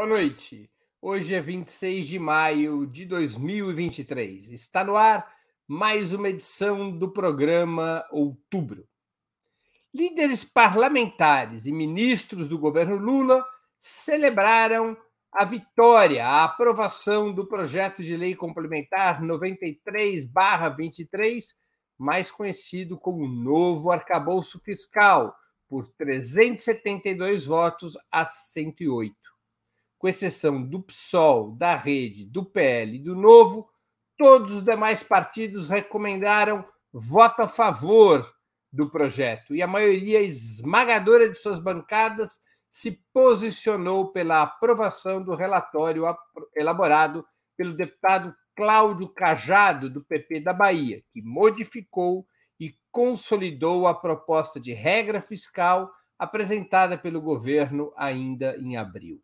Boa noite. Hoje é 26 de maio de 2023. Está no ar mais uma edição do programa Outubro. Líderes parlamentares e ministros do governo Lula celebraram a vitória, a aprovação do projeto de lei complementar 93/23, mais conhecido como novo arcabouço fiscal, por 372 votos a 108 com exceção do PSOL, da Rede, do PL e do Novo, todos os demais partidos recomendaram voto a favor do projeto e a maioria esmagadora de suas bancadas se posicionou pela aprovação do relatório elaborado pelo deputado Cláudio Cajado, do PP da Bahia, que modificou e consolidou a proposta de regra fiscal apresentada pelo governo ainda em abril.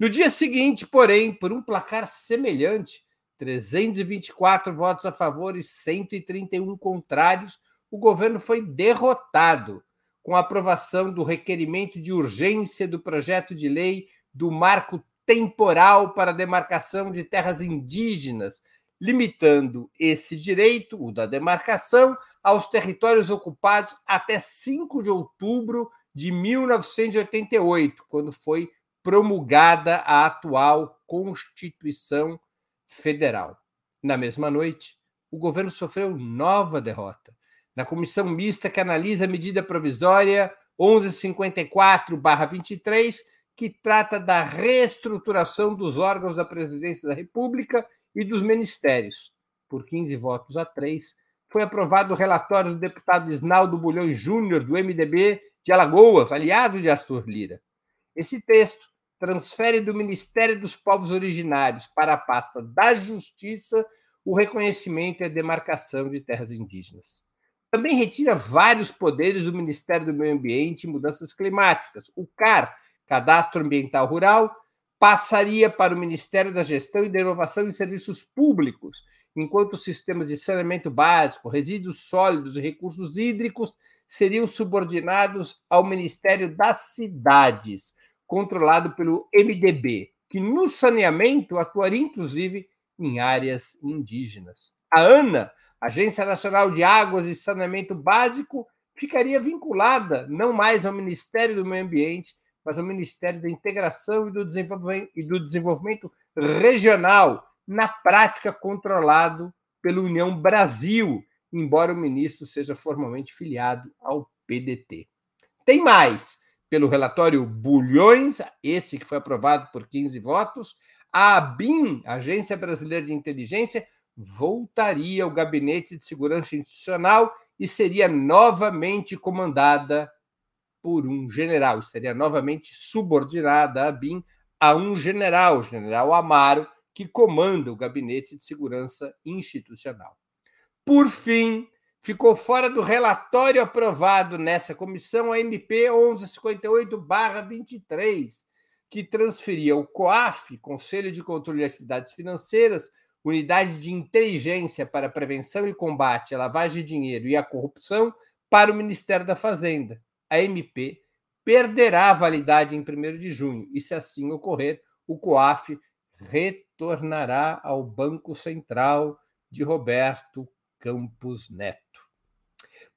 No dia seguinte, porém, por um placar semelhante, 324 votos a favor e 131 contrários, o governo foi derrotado com a aprovação do requerimento de urgência do projeto de lei do marco temporal para a demarcação de terras indígenas, limitando esse direito, o da demarcação, aos territórios ocupados até 5 de outubro de 1988, quando foi promulgada a atual Constituição Federal. Na mesma noite, o governo sofreu nova derrota. Na comissão mista que analisa a medida provisória 1154-23, que trata da reestruturação dos órgãos da Presidência da República e dos ministérios. Por 15 votos a 3, foi aprovado o relatório do deputado Isnaldo Bulhões Júnior, do MDB de Alagoas, aliado de Arthur Lira. Esse texto transfere do Ministério dos Povos Originários para a pasta da Justiça o reconhecimento e a demarcação de terras indígenas. Também retira vários poderes do Ministério do Meio Ambiente e Mudanças Climáticas. O CAR, Cadastro Ambiental Rural, passaria para o Ministério da Gestão e da Inovação em Serviços Públicos, enquanto os sistemas de saneamento básico, resíduos sólidos e recursos hídricos seriam subordinados ao Ministério das Cidades, controlado pelo MDB, que no saneamento atuaria inclusive em áreas indígenas. A ANA, Agência Nacional de Águas e Saneamento Básico, ficaria vinculada não mais ao Ministério do Meio Ambiente, mas ao Ministério da Integração e do Desenvolvimento, e do Desenvolvimento Regional, na prática controlado pela União Brasil, embora o ministro seja formalmente filiado ao PDT. Tem mais pelo relatório Bulhões, esse que foi aprovado por 15 votos, a ABIN, Agência Brasileira de Inteligência, voltaria ao Gabinete de Segurança Institucional e seria novamente comandada por um general, seria novamente subordinada a ABIN a um general, o general Amaro, que comanda o Gabinete de Segurança Institucional. Por fim, ficou fora do relatório aprovado nessa comissão a MP 1158-23, que transferia o COAF, Conselho de Controle de Atividades Financeiras, Unidade de Inteligência para Prevenção e Combate à Lavagem de Dinheiro e à Corrupção, para o Ministério da Fazenda. A MP perderá a validade em 1 de junho, e se assim ocorrer, o COAF retornará ao Banco Central de Roberto Campos Neto.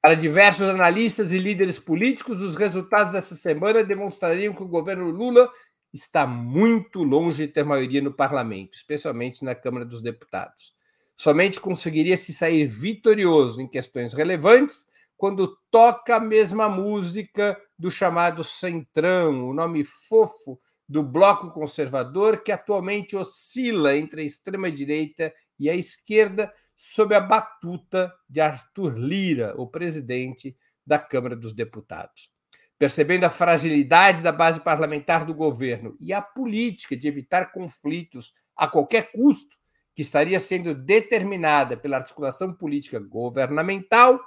Para diversos analistas e líderes políticos, os resultados dessa semana demonstrariam que o governo Lula está muito longe de ter maioria no parlamento, especialmente na Câmara dos Deputados. Somente conseguiria se sair vitorioso em questões relevantes quando toca a mesma música do chamado Centrão, o nome fofo do bloco conservador que atualmente oscila entre a extrema-direita e a esquerda, sob a batuta de Arthur Lira, o presidente da Câmara dos Deputados. Percebendo a fragilidade da base parlamentar do governo e a política de evitar conflitos a qualquer custo, que estaria sendo determinada pela articulação política governamental,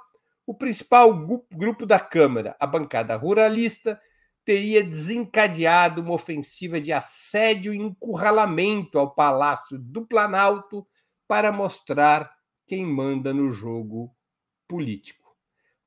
o principal grupo da Câmara, a bancada ruralista, teria desencadeado uma ofensiva de assédio e encurralamento ao Palácio do Planalto para mostrar quem manda no jogo político.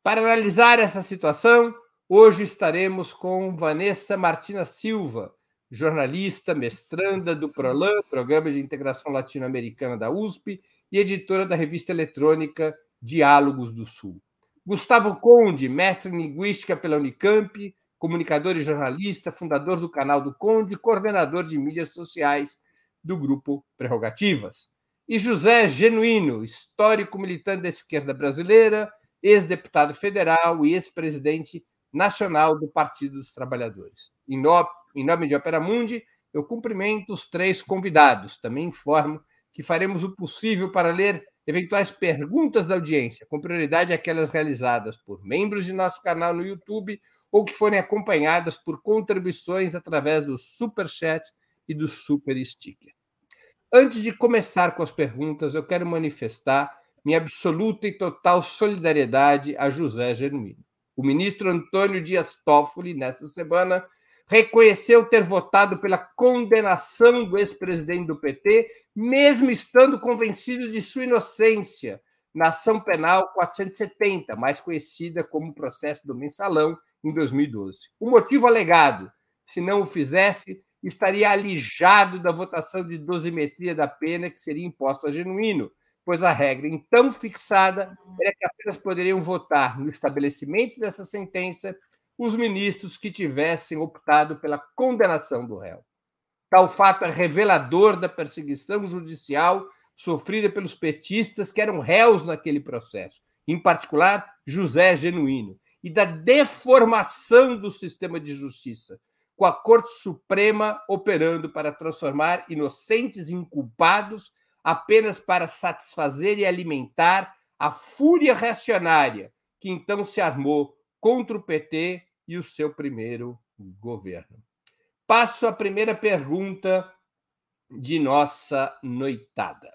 Para analisar essa situação, hoje estaremos com Vanessa Martina Silva, jornalista, mestranda do PROLAN, Programa de Integração Latino-Americana da USP, e editora da revista eletrônica Diálogos do Sul. Gustavo Conde, mestre em Linguística pela Unicamp, comunicador e jornalista, fundador do canal do Conde, coordenador de mídias sociais do grupo Prerrogativas. E José Genuíno, histórico militante da esquerda brasileira, ex-deputado federal e ex-presidente nacional do Partido dos Trabalhadores. Em, no, em nome de Opera Mundi, eu cumprimento os três convidados. Também informo que faremos o possível para ler eventuais perguntas da audiência, com prioridade aquelas realizadas por membros de nosso canal no YouTube ou que forem acompanhadas por contribuições através do Super Chat e do Super Sticker. Antes de começar com as perguntas, eu quero manifestar minha absoluta e total solidariedade a José Genuíno. O ministro Antônio Dias Toffoli, nesta semana, reconheceu ter votado pela condenação do ex-presidente do PT, mesmo estando convencido de sua inocência, na ação penal 470, mais conhecida como processo do mensalão, em 2012. O motivo alegado, se não o fizesse, estaria alijado da votação de dosimetria da pena que seria imposta a genuíno, pois a regra então fixada era que apenas poderiam votar no estabelecimento dessa sentença os ministros que tivessem optado pela condenação do réu. Tal fato é revelador da perseguição judicial sofrida pelos petistas que eram réus naquele processo, em particular José Genuíno, e da deformação do sistema de justiça, com a Corte Suprema operando para transformar inocentes em culpados apenas para satisfazer e alimentar a fúria reacionária que então se armou contra o PT e o seu primeiro governo. Passo à primeira pergunta de nossa noitada.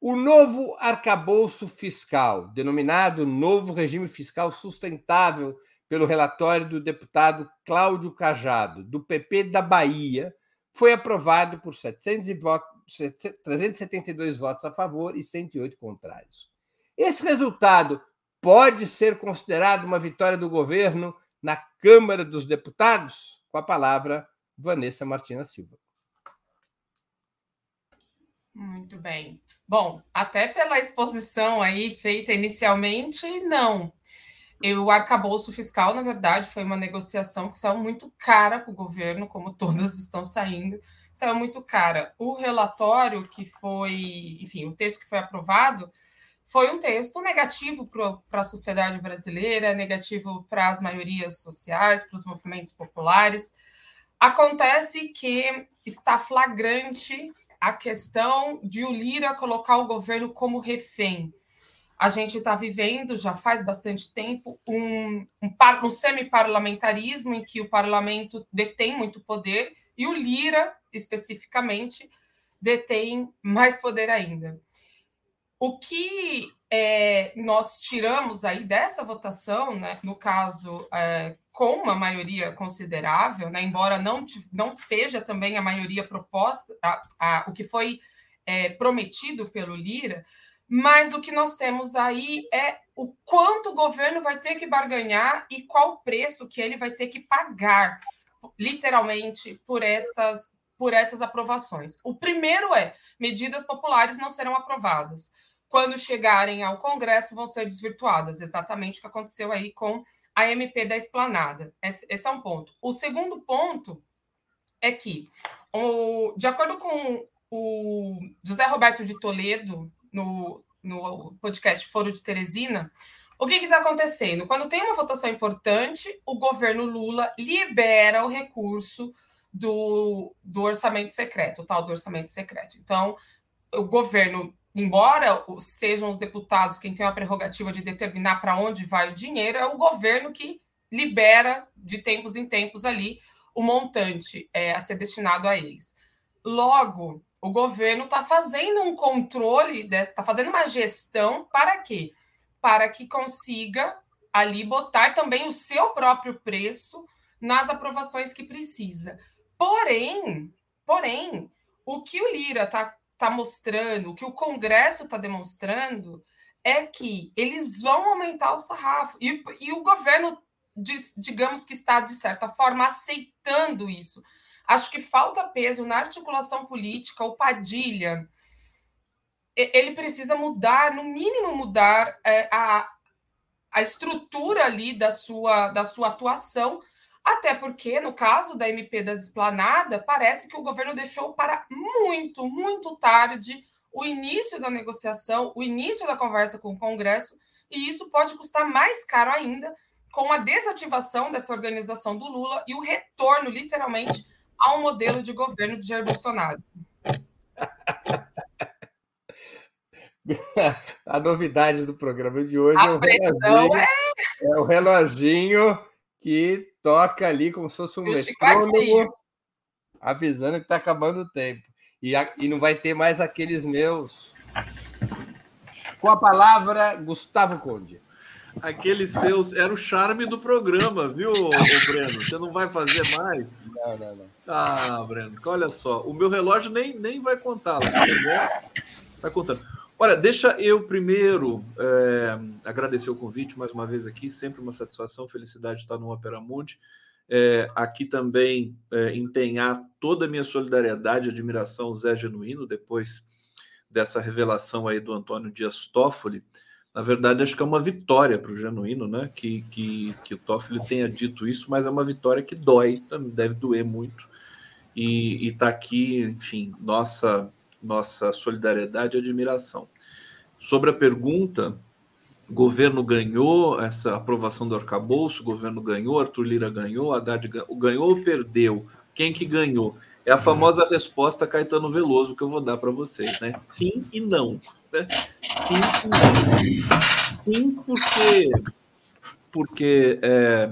O novo arcabouço fiscal, denominado Novo Regime Fiscal Sustentável pelo relatório do deputado Cláudio Cajado, do PP da Bahia, foi aprovado por 700 votos 372 votos a favor e 108 contrários. Esse resultado pode ser considerado uma vitória do governo na Câmara dos Deputados? Com a palavra, Vanessa Martina Silva. Muito bem. Bom, até pela exposição aí feita inicialmente, não. O arcabouço fiscal, na verdade, foi uma negociação que saiu muito cara para o governo, como todas estão saindo saiu muito cara. O relatório que foi, enfim, o texto que foi aprovado foi um texto negativo para a sociedade brasileira, negativo para as maiorias sociais, para os movimentos populares. Acontece que está flagrante a questão de o Lira colocar o governo como refém. A gente está vivendo, já faz bastante tempo, um, um, um semi-parlamentarismo em que o parlamento detém muito poder e o Lira, especificamente, detém mais poder ainda. O que é, nós tiramos aí dessa votação, né, no caso, é, com uma maioria considerável, né, embora não, não seja também a maioria proposta, a, a, o que foi é, prometido pelo Lira, mas o que nós temos aí é o quanto o governo vai ter que barganhar e qual o preço que ele vai ter que pagar literalmente por essas por essas aprovações. O primeiro é medidas populares não serão aprovadas. Quando chegarem ao Congresso, vão ser desvirtuadas. Exatamente o que aconteceu aí com a MP da Esplanada. Esse, esse é um ponto. O segundo ponto é que, o, de acordo com o José Roberto de Toledo, no, no podcast Foro de Teresina, o que está acontecendo? Quando tem uma votação importante, o governo Lula libera o recurso do, do orçamento secreto, o tal do orçamento secreto. Então, o governo, embora sejam os deputados quem tem a prerrogativa de determinar para onde vai o dinheiro, é o governo que libera de tempos em tempos ali o montante é, a ser destinado a eles. Logo, o governo está fazendo um controle, está fazendo uma gestão para quê? para que consiga ali botar também o seu próprio preço nas aprovações que precisa. Porém, porém, o que o Lira está tá mostrando, o que o Congresso está demonstrando, é que eles vão aumentar o sarrafo. E, e o governo, diz, digamos que está, de certa forma, aceitando isso. Acho que falta peso na articulação política. O Padilha, ele precisa mudar, no mínimo mudar é, a, a estrutura ali da sua, da sua atuação, até porque, no caso da MP das Esplanada, parece que o governo deixou para muito, muito tarde o início da negociação, o início da conversa com o Congresso, e isso pode custar mais caro ainda com a desativação dessa organização do Lula e o retorno, literalmente, a um modelo de governo de Jair Bolsonaro. A novidade do programa de hoje é o, reloginho, é... é o reloginho que toca ali como se fosse um metrônomo, avisando que está acabando o tempo. E, e não vai ter mais aqueles meus. Com a palavra, Gustavo Conde. Aqueles seus. Era o charme do programa, viu, Breno? Você não vai fazer mais? Não, não, não. Ah, Breno, olha só. O meu relógio nem, nem vai contar lá. Tá vai contando. Olha, deixa eu primeiro é, agradecer o convite mais uma vez aqui, sempre uma satisfação, felicidade estar no Opera Mundi. É, aqui também é, empenhar toda a minha solidariedade e admiração ao Zé Genuíno, depois dessa revelação aí do Antônio Dias Toffoli. Na verdade, acho que é uma vitória para o Genuíno, né? Que, que, que o Toffoli tenha dito isso, mas é uma vitória que dói, deve doer muito. E está aqui, enfim, nossa nossa solidariedade e admiração. Sobre a pergunta, governo ganhou essa aprovação do arcabouço, o governo ganhou, Arthur Lira ganhou, Haddad ganhou ou perdeu? Quem que ganhou? É a famosa resposta Caetano Veloso que eu vou dar para vocês, né? Sim e não. E não. Sim, porque, porque é,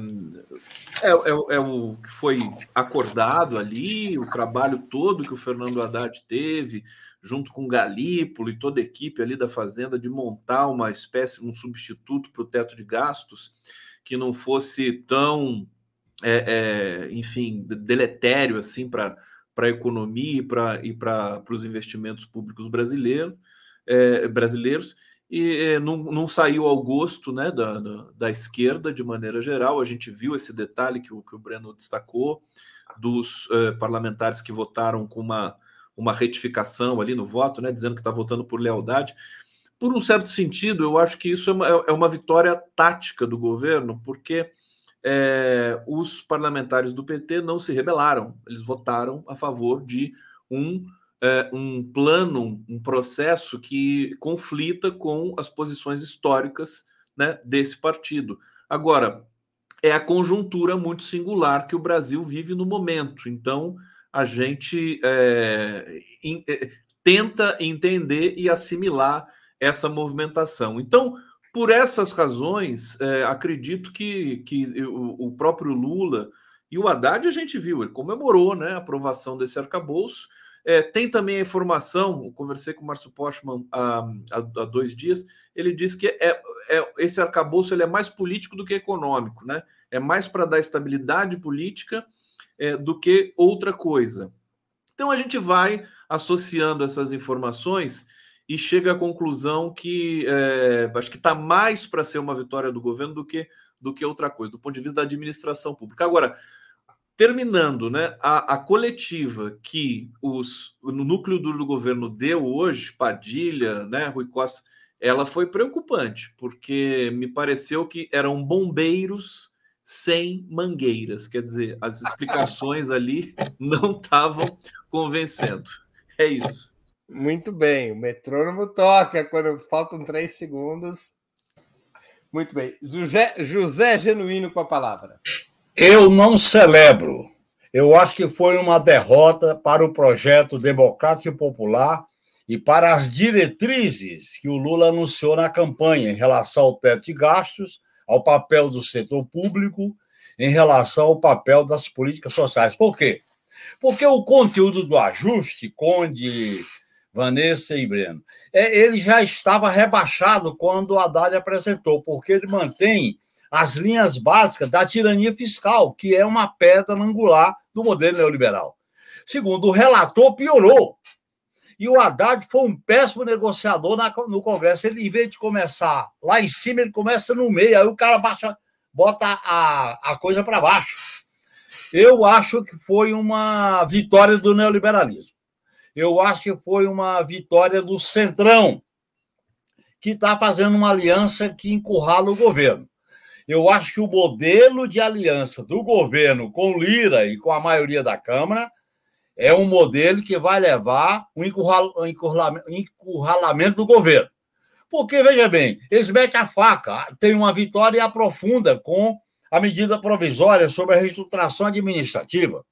é, é, é, o que foi acordado ali, o trabalho todo que o Fernando Haddad teve, junto com Galípolo e toda a equipe ali da Fazenda, de montar uma espécie, um substituto para o teto de gastos que não fosse tão, é, é, enfim, deletério assim para a economia e para os investimentos públicos brasileiro, é, brasileiros. E é, não, não, saiu ao gosto né, da, da, da, esquerda de maneira geral. A gente viu esse detalhe que o, que o Breno destacou, dos é, parlamentares que votaram com uma uma retificação ali no voto, né, dizendo que está votando por lealdade. Por um certo sentido, eu acho que isso é uma, é uma vitória tática do governo, porque é, os parlamentares do PT não se rebelaram, eles votaram a favor de um, é, um plano, um processo que conflita com as posições históricas né, desse partido. Agora, é a conjuntura muito singular que o Brasil vive no momento. Então, a gente é, in, é, tenta entender e assimilar essa movimentação. Então, por essas razões, é, acredito que, que o, o, próprio Lula e o Haddad a gente viu, ele comemorou né, a aprovação desse arcabouço. É, tem também a informação, conversei com o Márcio Postman há, há, há, dois dias, ele disse que é, é, esse arcabouço ele é mais político do que econômico, né? é mais para dar estabilidade política é, do que outra coisa. Então a gente vai associando essas informações e chega à conclusão que é, acho que está mais para ser uma vitória do governo do que, do que outra coisa, do ponto de vista da administração pública. Agora, terminando, né, a, a coletiva que os, o núcleo do governo deu hoje, Padilha, né, Rui Costa, ela foi preocupante, porque me pareceu que eram bombeiros sem mangueiras. Quer dizer, as explicações ali não estavam convencendo. É isso. Muito bem, o metrônomo toca quando faltam três segundos. Muito bem. José, José Genuíno com a palavra. Eu não celebro. Eu acho que foi uma derrota para o projeto democrático popular e para as diretrizes que o Lula anunciou na campanha em relação ao teto de gastos ao papel do setor público em relação ao papel das políticas sociais. Por quê? Porque o conteúdo do ajuste, Conde, Vanessa e Breno, é, ele já estava rebaixado quando o Haddad apresentou, porque ele mantém as linhas básicas da tirania fiscal, que é uma pedra angular do modelo neoliberal. Segundo, o relator piorou. E o Haddad foi um péssimo negociador na, no Congresso. Ele, em vez de começar lá em cima, ele começa no meio. Aí o cara baixa, bota a, a coisa para baixo. Eu acho que foi uma vitória do neoliberalismo. Eu acho que foi uma vitória do Centrão, que está fazendo uma aliança que encurrala o governo. Eu acho que o modelo de aliança do governo com Lira e com a maioria da Câmara é um modelo que vai levar um encurralamento do governo. Porque, veja bem, eles metem a faca, tem uma vitória e aprofunda com a medida provisória sobre a reestruturação administrativa.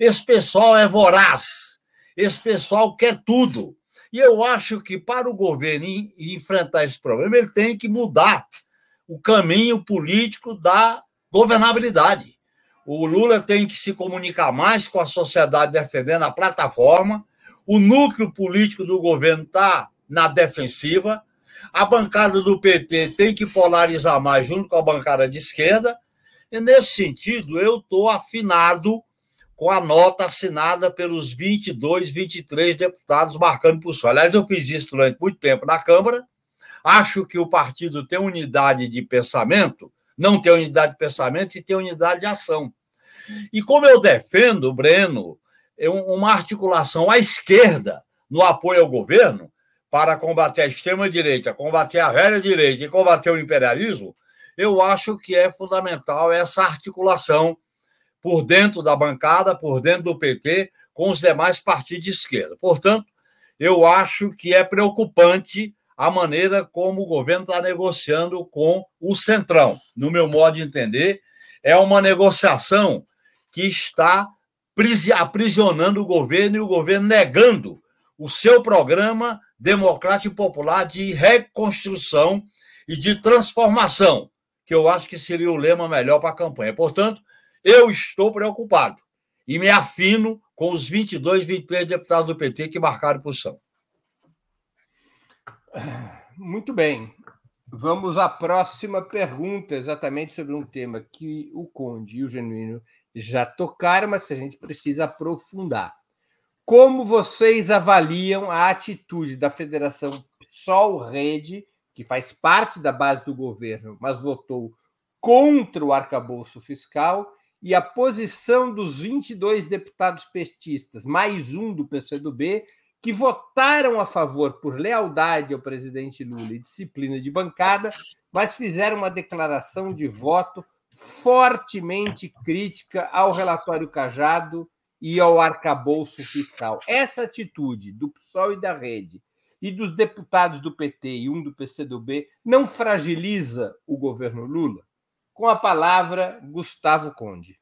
Esse pessoal é voraz, esse pessoal quer tudo. E eu acho que para o governo enfrentar esse problema, ele tem que mudar o caminho político da governabilidade. O Lula tem que se comunicar mais com a sociedade defendendo a plataforma. O núcleo político do governo está na defensiva. A bancada do PT tem que polarizar mais junto com a bancada de esquerda. E, nesse sentido, eu estou afinado com a nota assinada pelos 22, 23 deputados marcando por só. Aliás, eu fiz isso durante muito tempo na Câmara. Acho que o partido tem unidade de pensamento, não tem unidade de pensamento e tem unidade de ação. E como eu defendo, Breno, é uma articulação à esquerda no apoio ao governo para combater a extrema-direita, combater a velha direita e combater o imperialismo, eu acho que é fundamental essa articulação por dentro da bancada, por dentro do PT, com os demais partidos de esquerda. Portanto, eu acho que é preocupante a maneira como o governo está negociando com o Centrão. No meu modo de entender, é uma negociação que está aprisionando o governo e o governo negando o seu programa democrático e popular de reconstrução e de transformação, que eu acho que seria o lema melhor para a campanha. Portanto, eu estou preocupado e me afino com os 22, 23 deputados do PT que marcaram posição. Muito bem. Vamos à próxima pergunta, exatamente sobre um tema que o Conde e o Genuíno já tocaram, mas que a gente precisa aprofundar. Como vocês avaliam a atitude da Federação Sol Rede, que faz parte da base do governo, mas votou contra o arcabouço fiscal, e a posição dos 22 deputados petistas, mais um do PCdoB, que votaram a favor por lealdade ao presidente Lula e disciplina de bancada, mas fizeram uma declaração de voto fortemente crítica ao relatório Cajado e ao arcabouço fiscal. Essa atitude do PSOL e da Rede e dos deputados do PT e um do PCdoB não fragiliza o governo Lula? Com a palavra, Gustavo Conde.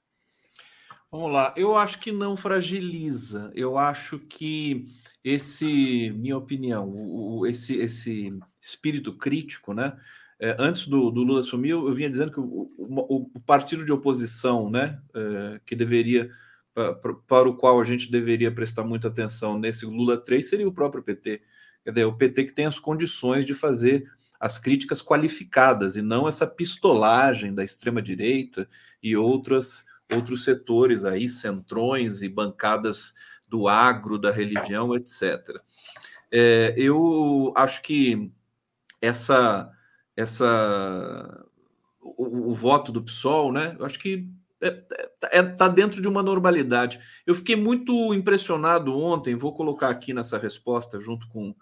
Vamos lá, eu acho que não fragiliza. Eu acho que esse, minha opinião, o, esse, esse espírito crítico, né? É, antes do, do, Lula assumir, eu, vinha dizendo que o, o, o partido de oposição, né, é, que deveria, para, para o qual a gente deveria prestar muita atenção nesse Lula 3, seria o próprio PT. Quer dizer, o PT que tem as condições de fazer as críticas qualificadas e não essa pistolagem da extrema-direita e outras, outros setores aí, centrões e bancadas do agro, da religião, etc. É, eu acho que essa, essa o, o, voto do PSOL, né? Eu acho que está é, é, tá dentro de uma normalidade. Eu fiquei muito impressionado ontem, vou colocar aqui nessa resposta junto com.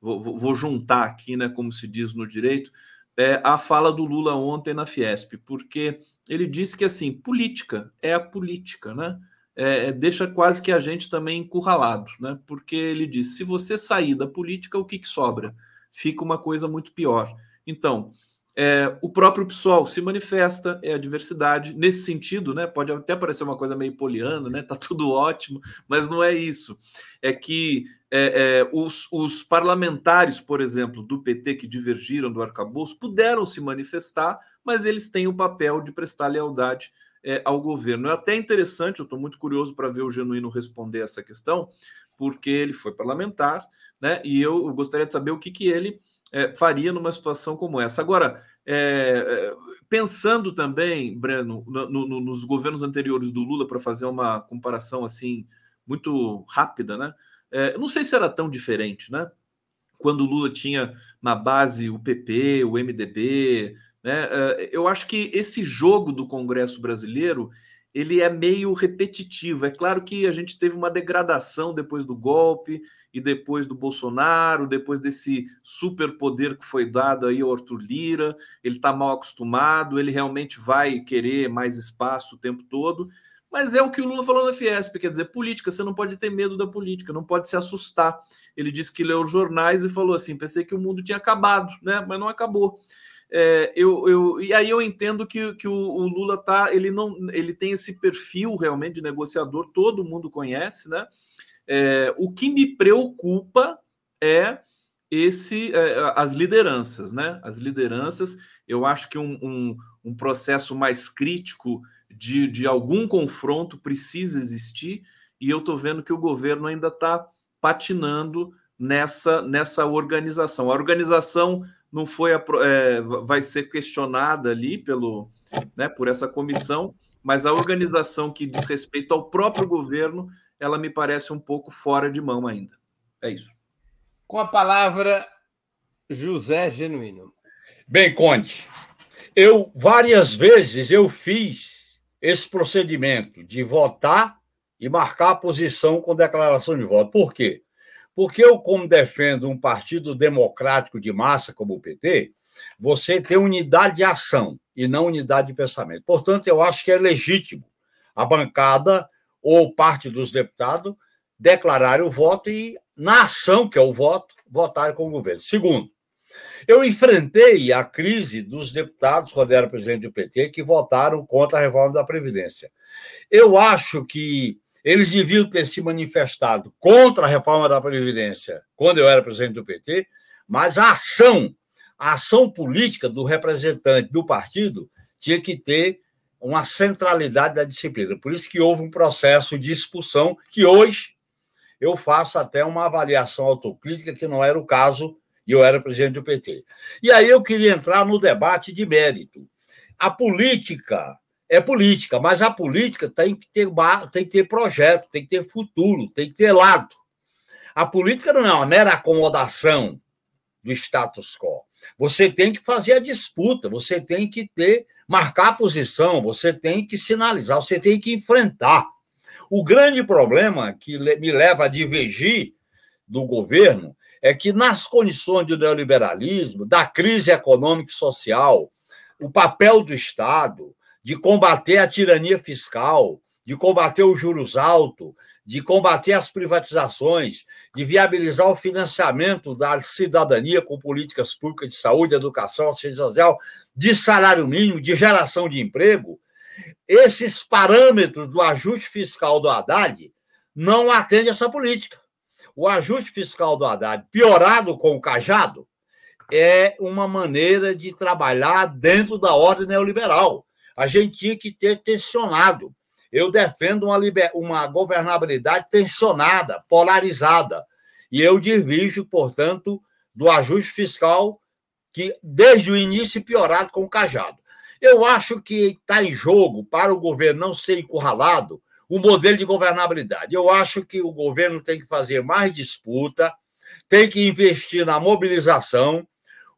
Vou, vou juntar aqui, né, como se diz no direito, é, a fala do Lula ontem na Fiesp, porque ele disse que assim, política é a política, né? É, é, deixa quase que a gente também encurralado, né? Porque ele diz: se você sair da política, o que, que sobra? Fica uma coisa muito pior. Então, é, o próprio PSOL se manifesta, é a diversidade. Nesse sentido, né? Pode até parecer uma coisa meio poliana, né? Tá tudo ótimo, mas não é isso. É que é, é, os, os parlamentares, por exemplo, do PT que divergiram do arcabouço, puderam se manifestar, mas eles têm o papel de prestar lealdade é, ao governo. É até interessante, eu estou muito curioso para ver o Genuíno responder essa questão, porque ele foi parlamentar, né? E eu gostaria de saber o que, que ele é, faria numa situação como essa. Agora, é, é pensando também, Breno, no, no, nos governos anteriores do Lula, para fazer uma comparação assim muito rápida, né? É, não sei se era tão diferente, né? Quando o Lula tinha na base o PP, o MDB, né? Eh, eu acho que esse jogo do Congresso brasileiro ele é meio repetitivo. É claro que a gente teve uma degradação depois do golpe e depois do Bolsonaro, depois desse superpoder que foi dado aí ao Arthur Lira. Ele está mal acostumado, ele realmente vai querer mais espaço o tempo todo. Mas é o que o Lula falou na Fiesp, quer dizer, política, você não pode ter medo da política, não pode se assustar. Ele disse que leu os jornais e falou assim: pensei que o mundo tinha acabado, né? Mas não acabou. É, eu, eu, e aí eu entendo que, que o, o, Lula tá, ele não, ele tem esse perfil realmente de negociador, todo mundo conhece, né? É, o que me preocupa é esse é, as lideranças, né? As lideranças, eu acho que um, um, um processo mais crítico de, de algum confronto precisa existir, e eu estou vendo que o governo ainda está patinando nessa, nessa organização. A organização não foi é, vai ser questionada ali pelo né, por essa comissão, mas a organização que diz respeito ao próprio governo, ela me parece um pouco fora de mão ainda. É isso. Com a palavra José Genuíno. Bem, Conte, eu várias vezes eu fiz esse procedimento de votar e marcar a posição com declaração de voto. Por quê? Porque eu, como defendo um partido democrático de massa como o PT, você tem unidade de ação e não unidade de pensamento. Portanto, eu acho que é legítimo a bancada ou parte dos deputados declararem o voto e, na ação que é o voto, votarem com o governo. Segundo, eu enfrentei a crise dos deputados, quando era presidente do PT, que votaram contra a reforma da Previdência. Eu acho que eles deviam ter se manifestado contra a reforma da Previdência quando eu era presidente do PT, mas a ação, a ação política do representante do partido tinha que ter uma centralidade da disciplina. Por isso que houve um processo de expulsão que hoje eu faço até uma avaliação autocrítica que não era o caso e eu era presidente do PT. E aí eu queria entrar no debate de mérito. A política é política, mas a política tem que ter tem que ter projeto, tem que ter futuro, tem que ter lado. A política não é uma mera acomodação do status quo. Você tem que fazer a disputa, você tem que ter marcar a posição, você tem que sinalizar, você tem que enfrentar. O grande problema que me leva a divergir do governo é que, nas condições do neoliberalismo, da crise econômica e social, o papel do Estado, de combater a tirania fiscal, de combater os juros altos, de combater as privatizações, de viabilizar o financiamento da cidadania com políticas públicas de saúde, educação, assistência social, de salário mínimo, de geração de emprego, esses parâmetros do ajuste fiscal do Haddad não atendem essa política. O ajuste fiscal do Haddad, piorado com o cajado, é uma maneira de trabalhar dentro da ordem neoliberal a gente tinha que ter tensionado. Eu defendo uma, liber... uma governabilidade tensionada, polarizada. E eu divijo, portanto, do ajuste fiscal que, desde o início, piorado com o cajado. Eu acho que está em jogo, para o governo não ser encurralado, o modelo de governabilidade. Eu acho que o governo tem que fazer mais disputa, tem que investir na mobilização,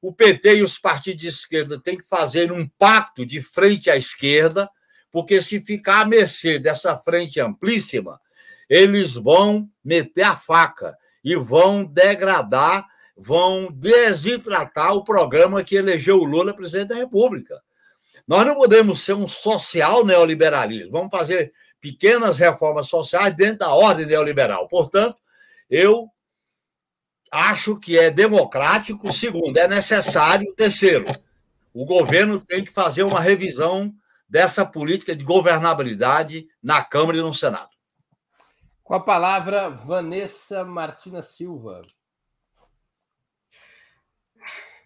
o PT e os partidos de esquerda têm que fazer um pacto de frente à esquerda, porque se ficar à mercê dessa frente amplíssima, eles vão meter a faca e vão degradar, vão desidratar o programa que elegeu o Lula presidente da República. Nós não podemos ser um social neoliberalismo, vamos fazer pequenas reformas sociais dentro da ordem neoliberal. Portanto, eu acho que é democrático. Segundo, é necessário. Terceiro, o governo tem que fazer uma revisão dessa política de governabilidade na Câmara e no Senado. Com a palavra, Vanessa Martina Silva.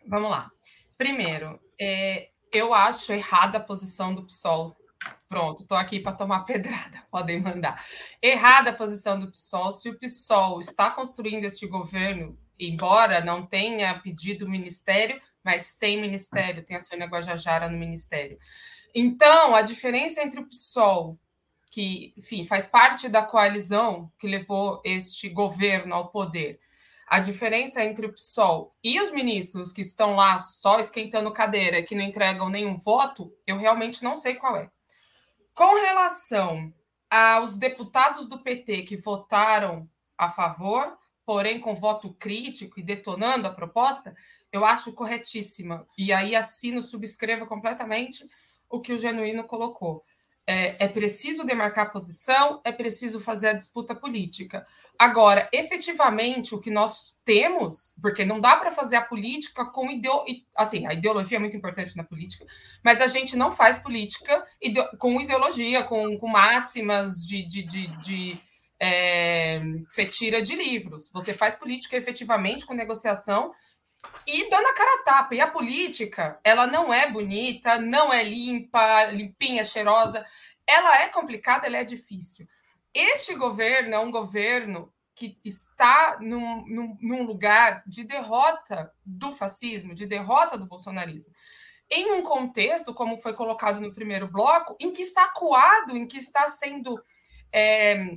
Vamos lá. Primeiro, é, eu acho errada a posição do PSOL. Pronto, estou aqui para tomar pedrada, podem mandar. Errada a posição do PSOL. Se o PSOL está construindo este governo, embora não tenha pedido o ministério, mas tem ministério, tem a Sônia Guajajara no ministério. Então, a diferença entre o PSOL, que, enfim, faz parte da coalizão que levou este governo ao poder, a diferença entre o PSOL e os ministros que estão lá só esquentando cadeira, que não entregam nenhum voto, eu realmente não sei qual é. Com relação aos deputados do PT que votaram a favor, porém com voto crítico e detonando a proposta, eu acho corretíssima. E aí assino, subscrevo completamente o que o Genuíno colocou. É, é, preciso demarcar posição, é preciso fazer a disputa política. Agora, efetivamente, o que nós temos, porque não dá para fazer a política com ideologia. Assim, a ideologia é muito importante na política, mas a gente não faz política com ideologia, com, com máximas de, de, de, de é, que você tira de livros. Você faz política efetivamente com negociação e dando a cara a tapa. E a política, ela não é bonita, não é limpa, limpinha, cheirosa. Ela é complicada, ela é difícil. Este governo é um governo que está num, num, num lugar de derrota do fascismo, de derrota do bolsonarismo em um contexto, como foi colocado no primeiro bloco, em que está acuado, em que está sendo é,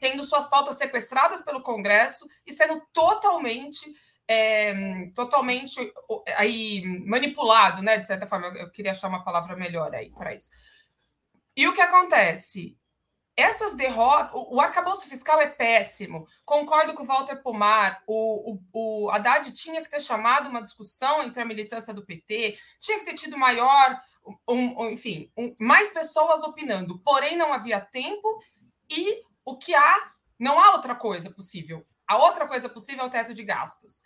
tendo suas pautas sequestradas pelo Congresso e sendo totalmente é, totalmente aí manipulado, né? De certa forma, eu, queria achar uma palavra melhor aí para isso. E o que acontece? Essas derrotas, o, o arcabouço fiscal é péssimo. Concordo com o Walter Pomar. O, o, o Haddad tinha que ter chamado uma discussão entre a militância do PT, tinha que ter tido maior, um, um, enfim, um, mais pessoas opinando. Porém, não havia tempo e o que há, não há outra coisa possível. A outra coisa possível é o teto de gastos.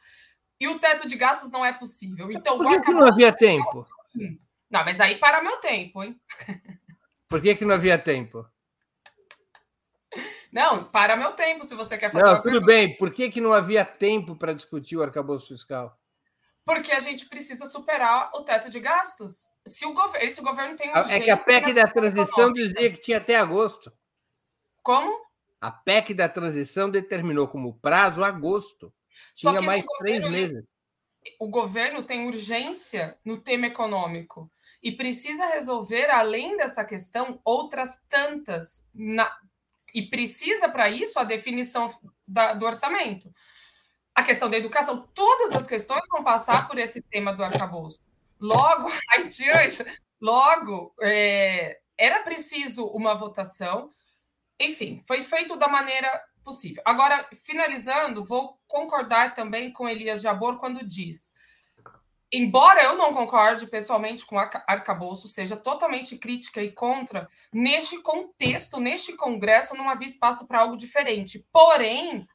E o teto de gastos não é possível. Então, Por que, que não havia tempo? Não, mas aí para meu tempo, hein? Por que, que não havia tempo? Não, para meu tempo, se você quer fazer. Não, tudo pergunta. bem. Por que, que não havia tempo para discutir o arcabouço fiscal? Porque a gente precisa superar o teto de gastos. Se o governo, esse governo tem urgência, É que a PEC da transição dizia que tinha até agosto. Como? A PEC da transição determinou como prazo agosto. Tinha mais três meses. O governo tem urgência no tema econômico e precisa resolver, além dessa questão, outras tantas. Na... E precisa, para isso, a definição da, do orçamento. A questão da educação, todas as questões vão passar por esse tema do arcabouço. Logo, logo é, era preciso uma votação enfim, foi feito da maneira possível. Agora, finalizando, vou concordar também com Elias Jabor quando diz: embora eu não concorde pessoalmente com arcabouço, seja totalmente crítica e contra, neste contexto, neste congresso, não havia espaço para algo diferente. Porém,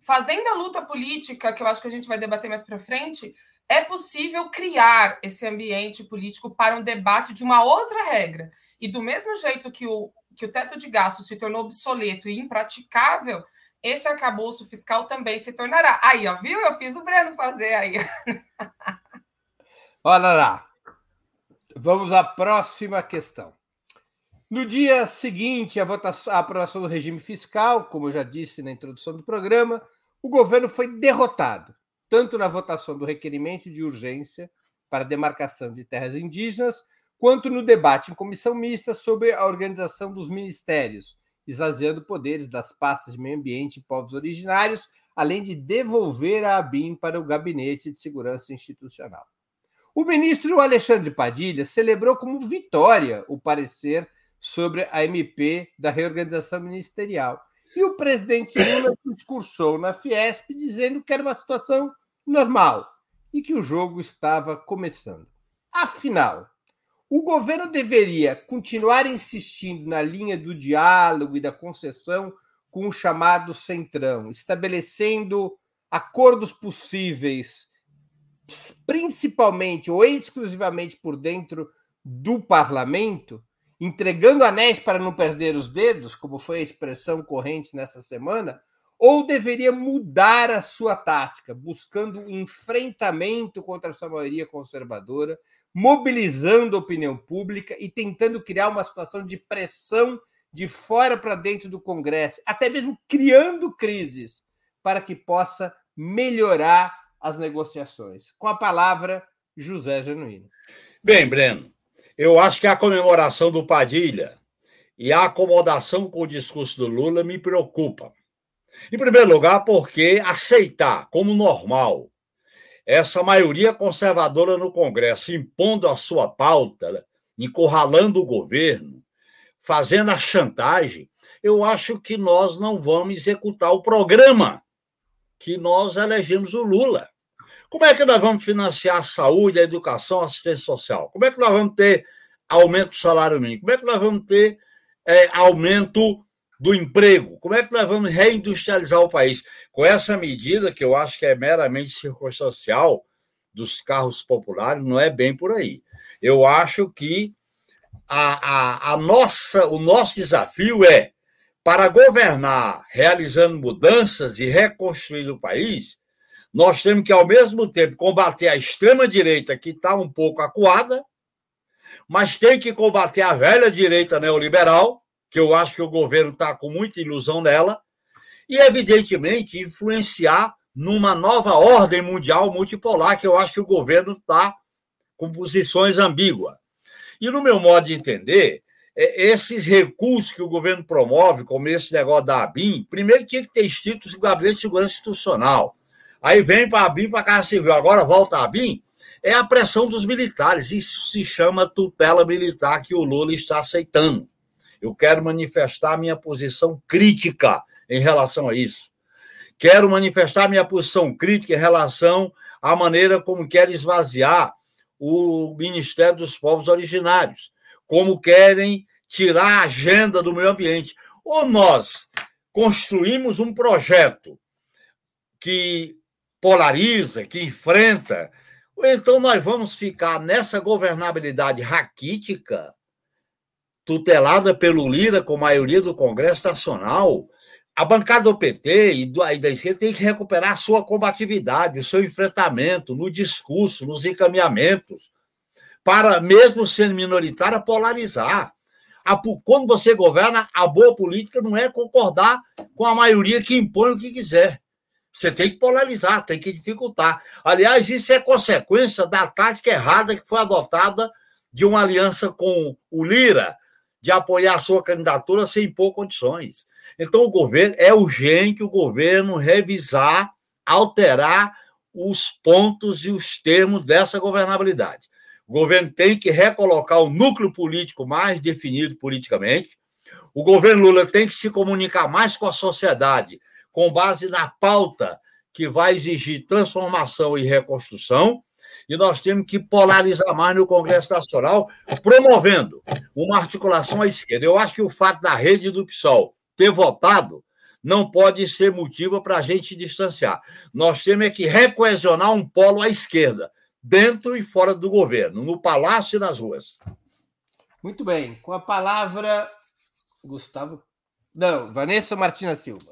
fazendo a luta política, que eu acho que a gente vai debater mais para frente, é possível criar esse ambiente político para um debate de uma outra regra. E do mesmo jeito que o que o teto de gastos se tornou obsoleto e impraticável, esse arcabouço fiscal também se tornará. Aí, ó, viu? Eu fiz o Breno fazer aí. Olha lá. Vamos à próxima questão. No dia seguinte à, votação, à aprovação do regime fiscal, como eu já disse na introdução do programa, o governo foi derrotado, tanto na votação do requerimento de urgência para demarcação de terras indígenas, quanto no debate em comissão mista sobre a organização dos ministérios, esvaziando poderes das pastas de meio ambiente e povos originários, além de devolver a ABIN para o Gabinete de Segurança Institucional. O ministro Alexandre Padilha celebrou como vitória o parecer sobre a MP da reorganização ministerial. E o presidente Lula discursou na Fiesp dizendo que era uma situação normal e que o jogo estava começando. Afinal, o governo deveria continuar insistindo na linha do diálogo e da concessão com o chamado Centrão, estabelecendo acordos possíveis, principalmente ou exclusivamente por dentro do parlamento, entregando anéis para não perder os dedos, como foi a expressão corrente nessa semana, ou deveria mudar a sua tática, buscando um enfrentamento contra a sua maioria conservadora, mobilizando a opinião pública e tentando criar uma situação de pressão de fora para dentro do Congresso, até mesmo criando crises para que possa melhorar as negociações. Com a palavra, José Genuíno. Bem, Breno, eu acho que a comemoração do Padilha e a acomodação com o discurso do Lula me preocupa. Em primeiro lugar, porque aceitar como normal essa maioria conservadora no Congresso impondo a sua pauta, encurralando o governo, fazendo a chantagem, eu acho que nós não vamos executar o programa que nós elegemos o Lula. Como é que nós vamos financiar a saúde, a educação, a assistência social? Como é que nós vamos ter aumento do salário mínimo? Como é que nós vamos ter é, aumento do emprego? Como é que nós vamos reindustrializar o país? Com essa medida, que eu acho que é meramente circunstancial, dos carros populares, não é bem por aí. Eu acho que a, a, a nossa, o nosso desafio é, para governar realizando mudanças e reconstruir o país, nós temos que, ao mesmo tempo, combater a extrema-direita, que está um pouco acuada, mas tem que combater a velha direita neoliberal, que eu acho que o governo está com muita ilusão nela, e, evidentemente, influenciar numa nova ordem mundial multipolar, que eu acho que o governo está com posições ambíguas. E, no meu modo de entender, é, esses recursos que o governo promove, como esse negócio da ABIN, primeiro tinha que ter instituto o Gabinete de Segurança Institucional. Aí vem para a ABIN, para a Casa Civil, agora volta a ABIN, é a pressão dos militares. Isso se chama tutela militar que o Lula está aceitando. Eu quero manifestar minha posição crítica em relação a isso. Quero manifestar minha posição crítica em relação à maneira como quer esvaziar o Ministério dos Povos Originários, como querem tirar a agenda do meio ambiente. Ou nós construímos um projeto que polariza, que enfrenta, ou então nós vamos ficar nessa governabilidade raquítica, tutelada pelo Lira com maioria do Congresso Nacional. A bancada do PT e da esquerda tem que recuperar a sua combatividade, o seu enfrentamento no discurso, nos encaminhamentos, para, mesmo sendo minoritária, polarizar. Quando você governa, a boa política não é concordar com a maioria que impõe o que quiser. Você tem que polarizar, tem que dificultar. Aliás, isso é consequência da tática errada que foi adotada de uma aliança com o Lira, de apoiar a sua candidatura sem impor condições. Então, o governo é urgente o governo revisar, alterar os pontos e os termos dessa governabilidade. O governo tem que recolocar o núcleo político mais definido politicamente. O governo Lula tem que se comunicar mais com a sociedade, com base na pauta que vai exigir transformação e reconstrução. E nós temos que polarizar mais no Congresso Nacional, promovendo uma articulação à esquerda. Eu acho que o fato da rede do PSOL ter votado não pode ser motivo para a gente distanciar. Nós temos é que recoesionar um polo à esquerda dentro e fora do governo, no palácio e nas ruas. Muito bem. Com a palavra, Gustavo. Não, Vanessa Martina Silva.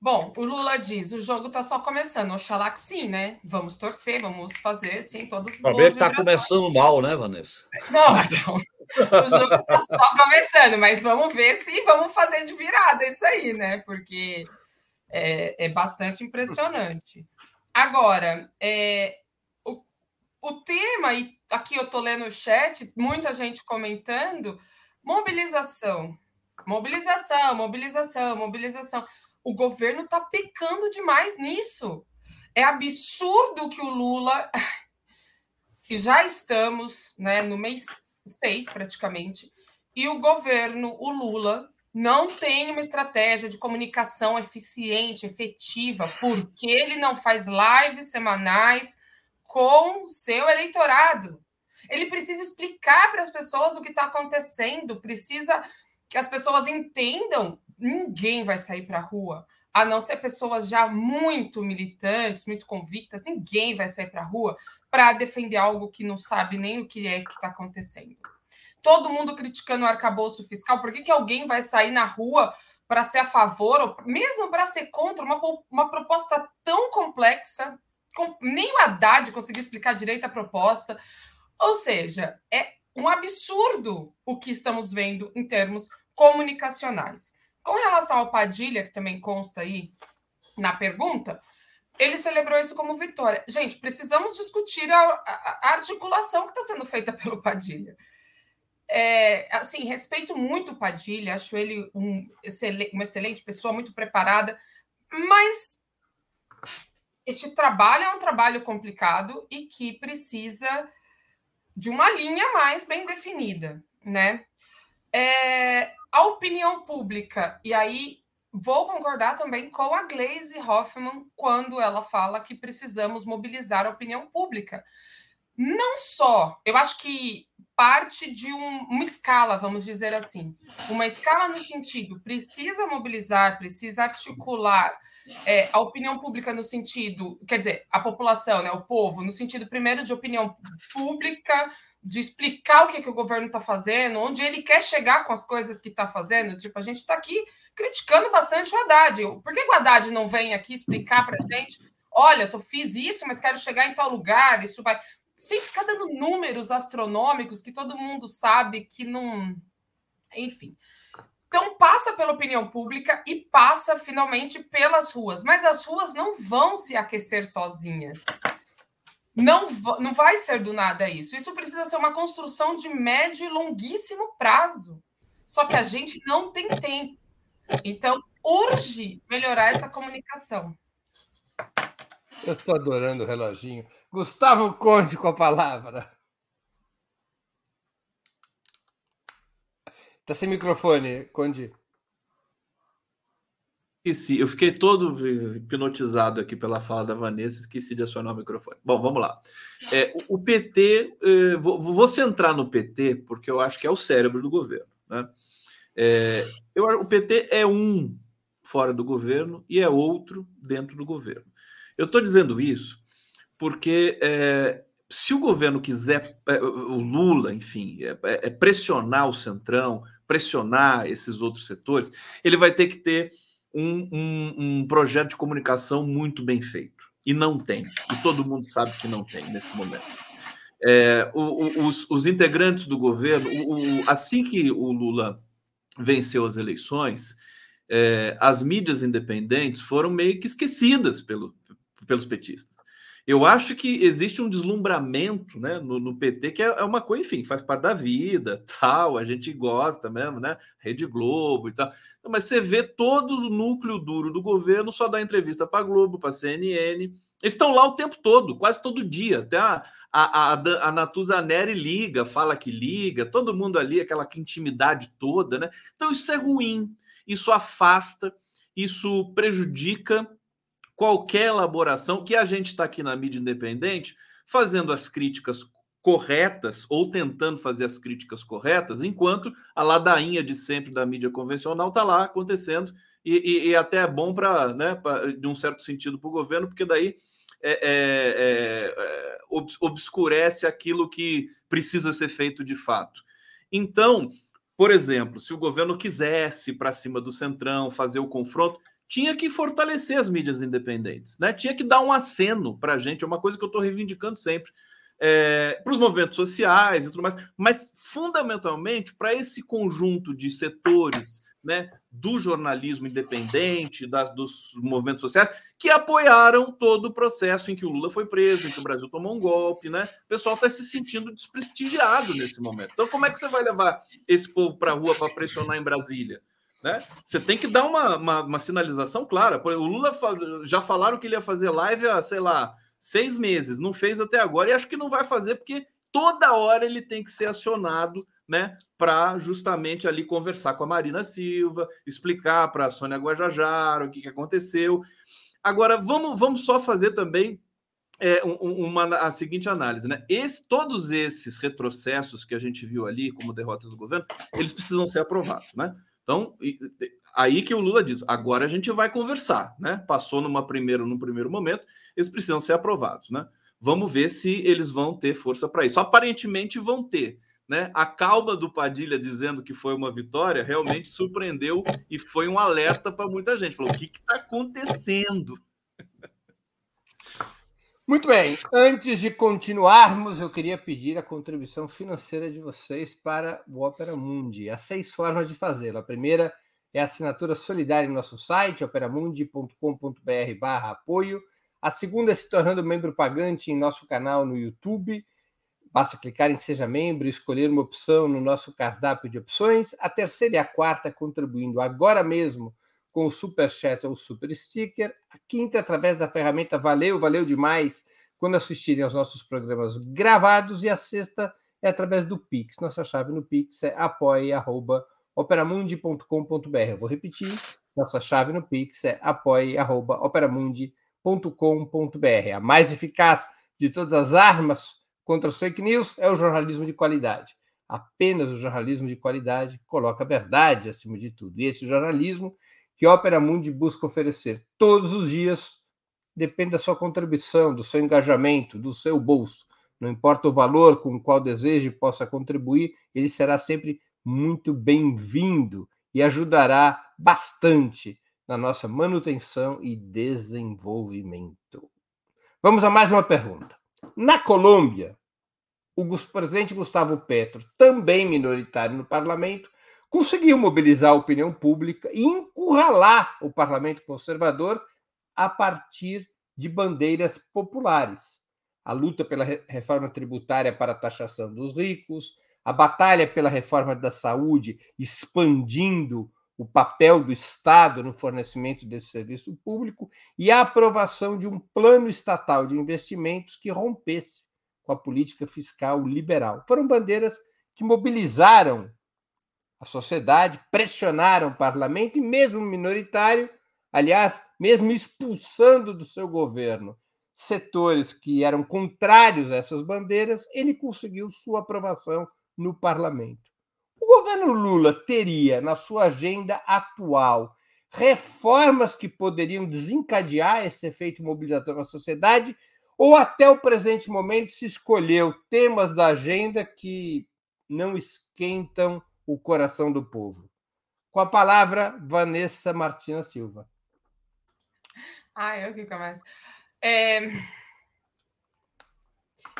Bom, o Lula diz: o jogo está só começando. Oxalá que sim, né? Vamos torcer, vamos fazer, sim, todos os Talvez está começando mal, né, Vanessa? Não, não. O jogo está só começando, mas vamos ver se vamos fazer de virada isso aí, né? Porque é, é bastante impressionante. Agora, é, o, o tema, e aqui eu estou lendo o chat, muita gente comentando, mobilização. Mobilização, mobilização, mobilização. O governo está pecando demais nisso. É absurdo que o Lula, que já estamos né, no mês seis praticamente, e o governo, o Lula, não tem uma estratégia de comunicação eficiente, efetiva, porque ele não faz lives semanais com seu eleitorado. Ele precisa explicar para as pessoas o que está acontecendo, precisa que as pessoas entendam. Ninguém vai sair para a rua, a não ser pessoas já muito militantes, muito convictas. Ninguém vai sair para a rua para defender algo que não sabe nem o que é que está acontecendo todo mundo criticando o arcabouço fiscal, por que, que alguém vai sair na rua para ser a favor, ou mesmo para ser contra, uma, uma proposta tão complexa? Com, nem o Haddad conseguiu explicar direito a proposta. Ou seja, é um absurdo o que estamos vendo em termos comunicacionais. Com relação ao Padilha, que também consta aí na pergunta, ele celebrou isso como vitória. Gente, precisamos discutir a, a, a articulação que está sendo feita pelo Padilha. É, assim, respeito muito o Padilha, acho ele um excelente, uma excelente pessoa, muito preparada, mas este trabalho é um trabalho complicado e que precisa de uma linha mais bem definida. né? É, a opinião pública, e aí vou concordar também com a Glaze Hoffman quando ela fala que precisamos mobilizar a opinião pública. Não só, eu acho que parte de um, uma escala, vamos dizer assim. Uma escala no sentido, precisa mobilizar, precisa articular é, a opinião pública no sentido, quer dizer, a população, né, o povo, no sentido primeiro de opinião pública, de explicar o que, que o governo está fazendo, onde ele quer chegar com as coisas que está fazendo. Tipo, a gente está aqui criticando bastante o Haddad. Por que o Haddad não vem aqui explicar para a gente? Olha, eu fiz isso, mas quero chegar em tal lugar, isso vai. Sem ficar dando números astronômicos que todo mundo sabe que não. Enfim. Então, passa pela opinião pública e passa finalmente pelas ruas. Mas as ruas não vão se aquecer sozinhas. Não, não vai ser do nada isso. Isso precisa ser uma construção de médio e longuíssimo prazo. Só que a gente não tem tempo. Então, urge melhorar essa comunicação. Eu estou adorando o reloginho. Gustavo Conde com a palavra. Está sem microfone, Conde esqueci, eu fiquei todo hipnotizado aqui pela fala da Vanessa, esqueci de acionar o microfone. Bom, vamos lá. É, o, PT, é, vou, vou, centrar no PT, porque eu acho que é o cérebro do governo. Né? É, eu, o PT é um fora do governo e é outro dentro do governo. Eu estou dizendo isso porque é, se o governo quiser, é, o Lula, enfim, é, é pressionar o Centrão, pressionar esses outros setores, ele vai ter que ter um, um, um projeto de comunicação muito bem feito. E não tem. E todo mundo sabe que não tem nesse momento. É, o, o, os, os, integrantes do governo, o, assim que o Lula venceu as eleições, é, as mídias independentes foram meio que esquecidas pelo, pelos petistas. Eu acho que existe um deslumbramento né, no, no PT, que é, é, uma coisa, enfim, faz parte da vida, tal, a gente gosta mesmo, né? Rede Globo e tal. Mas você vê todo o núcleo duro do governo só dá entrevista para Globo, para CNN. Eles estão lá o tempo todo, quase todo dia. Até a, a, a, a Natuza Neri liga, fala que liga, todo mundo ali, aquela intimidade toda, né? Então isso é ruim, isso afasta, isso prejudica qualquer elaboração que a gente está aqui na mídia independente fazendo as críticas corretas ou tentando fazer as críticas corretas, enquanto a ladainha de sempre da mídia convencional está lá acontecendo e, e, e, até é bom para, né, de um certo sentido para o governo, porque daí é, é, é, é obscurece aquilo que precisa ser feito de fato. Então, por exemplo, se o governo quisesse para cima do centrão fazer o confronto, tinha que fortalecer as mídias independentes, né? Tinha que dar um aceno para a gente, é uma coisa que eu estou reivindicando sempre. É, para os movimentos sociais e tudo mais, mas fundamentalmente para esse conjunto de setores né, do jornalismo independente, das, dos movimentos sociais, que apoiaram todo o processo em que o Lula foi preso, em que o Brasil tomou um golpe. Né? O pessoal está se sentindo desprestigiado nesse momento. Então, como é que você vai levar esse povo para a rua para pressionar em Brasília? Né? Você tem que dar uma, uma, uma sinalização clara. O Lula já falaram que ele ia fazer live há, sei lá, seis meses, não fez até agora, e acho que não vai fazer, porque toda hora ele tem que ser acionado né, para justamente ali conversar com a Marina Silva, explicar para a Sônia Guajajara o que, que aconteceu. Agora, vamos, vamos só fazer também é, uma, a seguinte análise, né? Esse, todos esses retrocessos que a gente viu ali como derrotas do governo, eles precisam ser aprovados, né? Então, aí que o Lula diz: agora a gente vai conversar, né? Passou numa primeiro, num primeiro momento, eles precisam ser aprovados, né? Vamos ver se eles vão ter força para isso. Aparentemente vão ter. Né? A calma do Padilha dizendo que foi uma vitória realmente surpreendeu e foi um alerta para muita gente. Falou: o que está acontecendo? Muito bem, antes de continuarmos, eu queria pedir a contribuição financeira de vocês para o Opera Mundi. Há seis formas de fazê-lo. A primeira é a assinatura solidária em nosso site, operamundi.com.br apoio. A segunda é se tornando membro pagante em nosso canal no YouTube. Basta clicar em Seja Membro e escolher uma opção no nosso cardápio de opções. A terceira e a quarta contribuindo agora mesmo com o Super Chat ou Super Sticker. A quinta, através da ferramenta Valeu, valeu demais quando assistirem aos nossos programas gravados. E a sexta é através do Pix. Nossa chave no Pix é apoie.operamundi.com.br. Eu vou repetir, nossa chave no Pix é apoie.operamundi.com.br. A mais eficaz de todas as armas contra as fake news é o jornalismo de qualidade. Apenas o jornalismo de qualidade coloca a verdade acima de tudo. E esse jornalismo que Opera Mundi busca oferecer todos os dias depende da sua contribuição, do seu engajamento, do seu bolso. Não importa o valor com o qual deseje possa contribuir, ele será sempre muito bem-vindo e ajudará bastante na nossa manutenção e desenvolvimento. Vamos a mais uma pergunta. Na Colômbia, o presidente Gustavo Petro, também minoritário no parlamento, conseguiu mobilizar a opinião pública e encurralar o parlamento conservador a partir de bandeiras populares. A luta pela reforma tributária para a taxação dos ricos, a batalha pela reforma da saúde, expandindo o papel do Estado no fornecimento desse serviço público e a aprovação de um plano estatal de investimentos que rompesse com a política fiscal liberal. Foram bandeiras que mobilizaram a sociedade, pressionaram o parlamento e mesmo minoritário, aliás, mesmo expulsando do seu governo setores que eram contrários a essas bandeiras, ele conseguiu sua aprovação no parlamento. O governo Lula teria na sua agenda atual reformas que poderiam desencadear esse efeito mobilizador na sociedade, ou até o presente momento se escolheu temas da agenda que não esquentam o coração do povo. Com a palavra, Vanessa Martina Silva. Ah, eu que começo. É...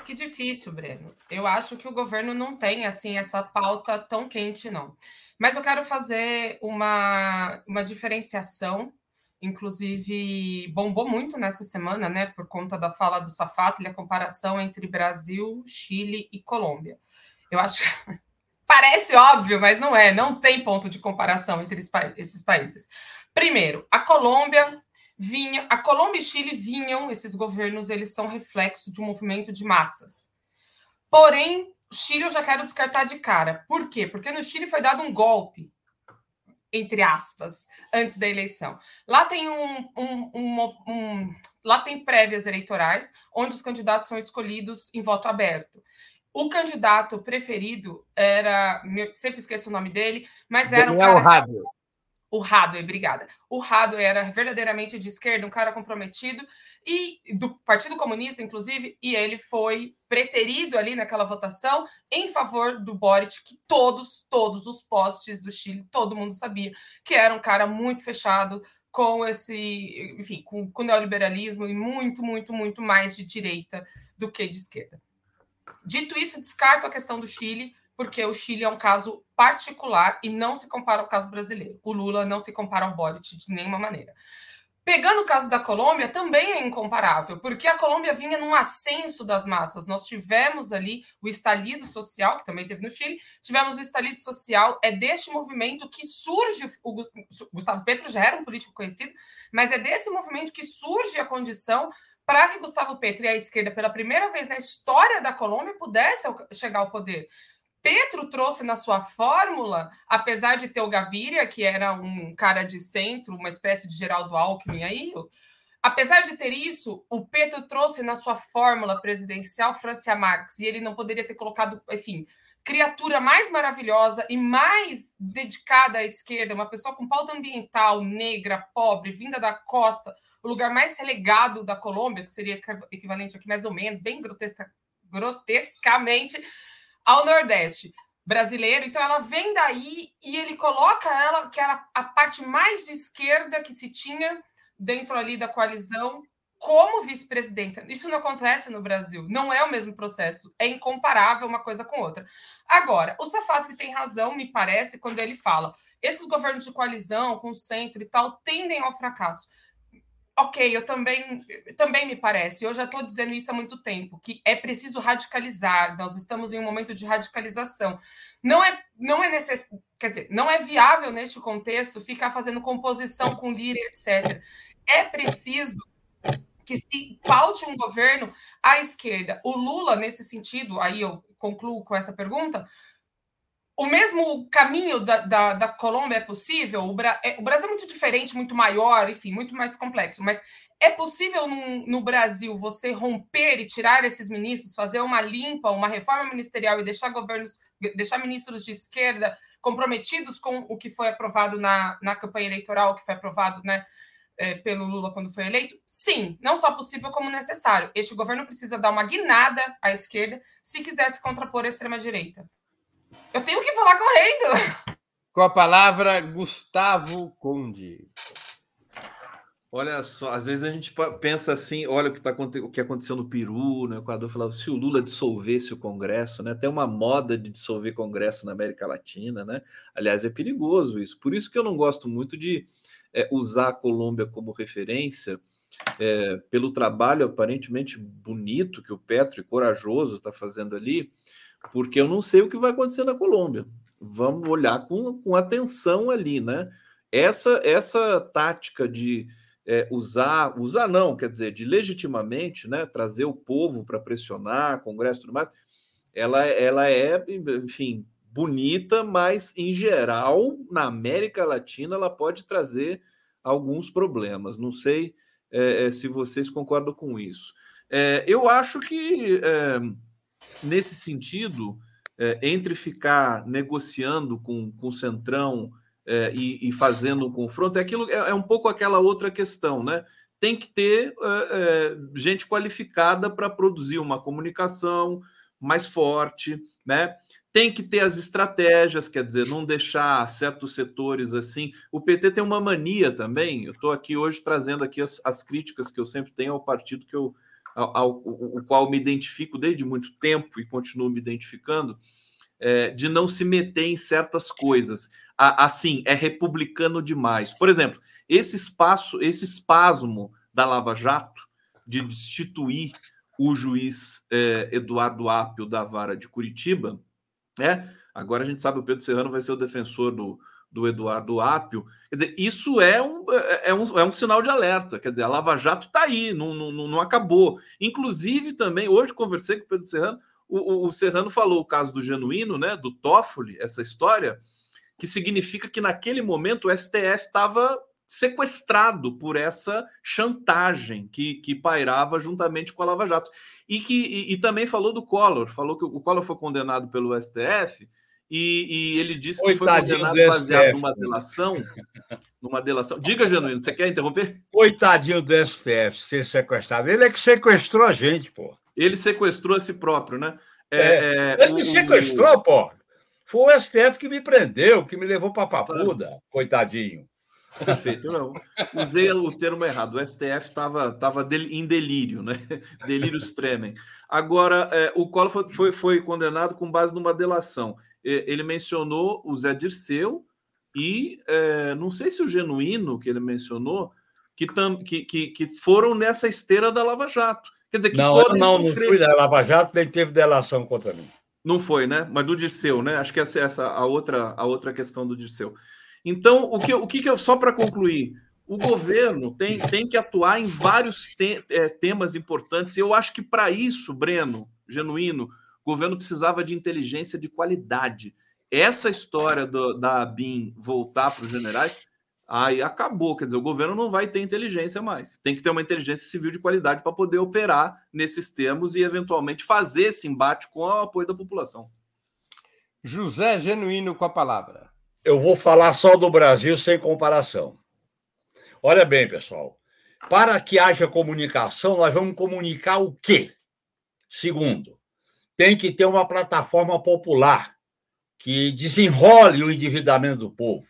Que difícil, Breno. Eu acho que o governo não tem assim essa pauta tão quente, não. Mas eu quero fazer uma, uma diferenciação. Inclusive, bombou muito nessa semana, né? Por conta da fala do Safato e a comparação entre Brasil, Chile e Colômbia. Eu acho parece óbvio, mas não é. Não tem ponto de comparação entre esses países. Primeiro, a Colômbia vinha, a Colômbia e Chile vinham, esses governos, eles são reflexo de um movimento de massas. Porém, Chile eu já quero descartar de cara. Por quê? Porque no Chile foi dado um golpe, entre aspas, antes da eleição. Lá tem um, um, um, um lá tem prévias eleitorais, onde os candidatos são escolhidos em voto aberto. O candidato preferido era, sempre esqueço o nome dele, mas era Daniel um cara. O Hadwe, obrigada. O Hadwe era verdadeiramente de esquerda, um cara comprometido, e do Partido Comunista, inclusive, e ele foi preterido ali naquela votação em favor do Boric, que todos, todos os postes do Chile, todo mundo sabia que era um cara muito fechado com esse, enfim, com, com o neoliberalismo e muito, muito, muito mais de direita do que de esquerda. Dito isso, descarto a questão do Chile, porque o Chile é um caso particular e não se compara ao caso brasileiro. O Lula não se compara ao Boric de nenhuma maneira. Pegando o caso da Colômbia, também é incomparável, porque a Colômbia vinha num ascenso das massas. Nós tivemos ali o estalido social, que também teve no Chile, tivemos o estalido social. É deste movimento que surge. O Gustavo Petro já era um político conhecido, mas é desse movimento que surge a condição para que Gustavo Petro e a esquerda, pela primeira vez na história da Colômbia, pudessem chegar ao poder. Petro trouxe na sua fórmula, apesar de ter o Gaviria, que era um cara de centro, uma espécie de Geraldo Alckmin aí, apesar de ter isso, o Petro trouxe na sua fórmula presidencial Francia Marques, e ele não poderia ter colocado, enfim, criatura mais maravilhosa e mais dedicada à esquerda, uma pessoa com pauta ambiental, negra, pobre, vinda da costa, o lugar mais relegado da Colômbia, que seria equivalente aqui mais ou menos, bem grotesca, grotescamente ao Nordeste brasileiro. Então ela vem daí e ele coloca ela, que era a parte mais de esquerda que se tinha dentro ali da coalizão, como vice-presidenta. Isso não acontece no Brasil, não é o mesmo processo, é incomparável uma coisa com outra. Agora, o Safato tem razão, me parece, quando ele fala: esses governos de coalizão, com o centro e tal, tendem ao fracasso ok, eu também, também me parece, eu já estou dizendo isso há muito tempo, que é preciso radicalizar, nós estamos em um momento de radicalização. Não é, não é necess... quer dizer, não é viável neste contexto ficar fazendo composição com Lira, etc. É preciso que se paute um governo à esquerda. O Lula, nesse sentido, aí eu concluo com essa pergunta, o mesmo caminho da, da, da Colômbia é possível? O, Bra... É, o, Brasil é muito diferente, muito maior, enfim, muito mais complexo, mas é possível no, no Brasil você romper e tirar esses ministros, fazer uma limpa, uma reforma ministerial e deixar governos, deixar ministros de esquerda comprometidos com o que foi aprovado na, na campanha eleitoral, que foi aprovado né, é, pelo Lula quando foi eleito? Sim, não só possível como necessário. Este governo precisa dar uma guinada à esquerda se quisesse contrapor a extrema-direita. Eu tenho que falar correndo. Com a palavra, Gustavo Conde. Olha só, às vezes a gente pensa assim, olha o que, tá, o que aconteceu no Peru, no Equador, falava se o Lula dissolvesse o Congresso, né? Tem uma moda de dissolver Congresso na América Latina, né? Aliás, é perigoso isso. Por isso que eu não gosto muito de é, usar a Colômbia como referência, é, pelo trabalho aparentemente bonito que o Petro e corajoso está fazendo ali, porque eu não sei o que vai acontecer na Colômbia. Vamos olhar com, com atenção ali, né? Essa, essa tática de é, usar, usar não, quer dizer, de legitimamente né, trazer o povo para pressionar, Congresso e tudo mais, ela, ela é, enfim, bonita, mas em geral, na América Latina, ela pode trazer alguns problemas. Não sei é, é se vocês concordam com isso. É, eu acho que, é, nesse sentido, é, entre ficar negociando com, com o Centrão é, e, e, fazendo o confronto, é, aquilo, é, é, um pouco aquela outra questão, né? Tem que ter é, é gente qualificada para produzir uma comunicação mais forte, né? Tem que ter as estratégias, quer dizer, não deixar certos setores assim. O PT tem uma mania também. Eu estou aqui hoje trazendo aqui as, as, críticas que eu sempre tenho ao partido que eu, ao, ao, qual me identifico desde muito tempo e continuo me identificando, é, de não se meter em certas coisas assim, é republicano demais. Por exemplo, esse espaço, esse espasmo da Lava Jato de destituir o juiz é, Eduardo Apio da vara de Curitiba, né? Agora a gente sabe o Pedro Serrano vai ser o defensor do, do Eduardo Apio. Quer dizer, isso é um, é, um, é um sinal de alerta. Quer dizer, a Lava Jato está aí, não, não, não acabou. Inclusive, também, hoje conversei com o Pedro Serrano, o, o, o Serrano falou o caso do Genuíno, né? Do Toffoli, essa história que significa que naquele momento o STF estava sequestrado por essa chantagem que, que pairava juntamente com a Lava Jato. E, que, e, e também falou do Collor, falou que o Collor foi condenado pelo STF e, e ele disse que foi condenado baseado numa delação. Numa delação. Diga, Genuíno, você quer interromper? Coitadinho do STF ser sequestrado. Ele é que sequestrou a gente, pô. Ele sequestrou a si próprio, né? É, é, ele o, me sequestrou, pô. Foi o STF que me prendeu, que me levou para Papuda, claro. coitadinho. Perfeito, não. Usei o termo errado. O STF estava tava em delírio, né? Delírio tremem. Agora, é, o Collor foi, foi, foi, condenado com base numa delação. Ele mencionou o Zé Dirceu e é, não sei se o Genuíno que ele mencionou, que, tam, que, que, que foram nessa esteira da Lava Jato. Quer dizer, que não, não, não fui da Lava Jato, nem teve delação contra mim. Não foi, né? Mas do Dirceu, né? Acho que essa é essa a outra, a outra questão do Dirceu. Então, o que, o que, que eu, só para concluir, o governo tem, tem que atuar em vários te, é, temas importantes. E eu acho que para isso, Breno, genuíno, o governo precisava de inteligência de qualidade. Essa história do, da BIM voltar para os generais aí acabou. Quer dizer, o governo não vai ter inteligência mais. Tem que ter uma inteligência civil de qualidade para poder operar nesses termos e, eventualmente, fazer esse embate com o apoio da população. José Genuíno com a palavra. Eu vou falar só do Brasil sem comparação. Olha bem, pessoal. Para que haja comunicação, nós vamos comunicar o quê? Segundo, tem que ter uma plataforma popular que desenrole o endividamento do povo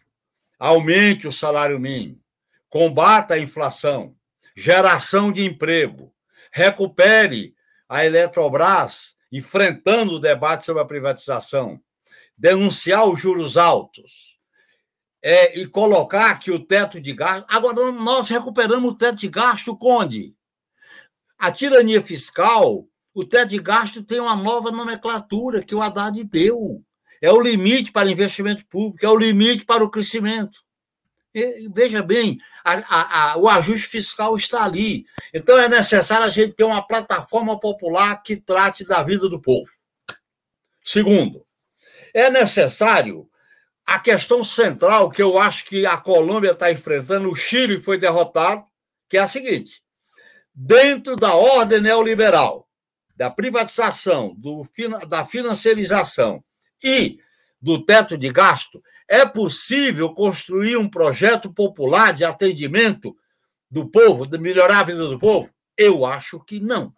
aumente o salário mínimo, combata a inflação, geração de emprego, recupere a Eletrobras, enfrentando o debate sobre a privatização, denunciar os juros altos é, e colocar que o teto de gasto. Agora, nós recuperamos o teto de gasto, Conde. A tirania fiscal, o teto de gasto tem uma nova nomenclatura que o Haddad deu. É o limite para investimento público, é o limite para o crescimento. Veja bem, a, a, a, o ajuste fiscal está ali. Então é necessário a gente ter uma plataforma popular que trate da vida do povo. Segundo, é necessário a questão central que eu acho que a Colômbia está enfrentando, o Chile foi derrotado, que é a seguinte: dentro da ordem neoliberal, da privatização, do, da financiarização e do teto de gasto, é possível construir um projeto popular de atendimento do povo, de melhorar a vida do povo? Eu acho que não.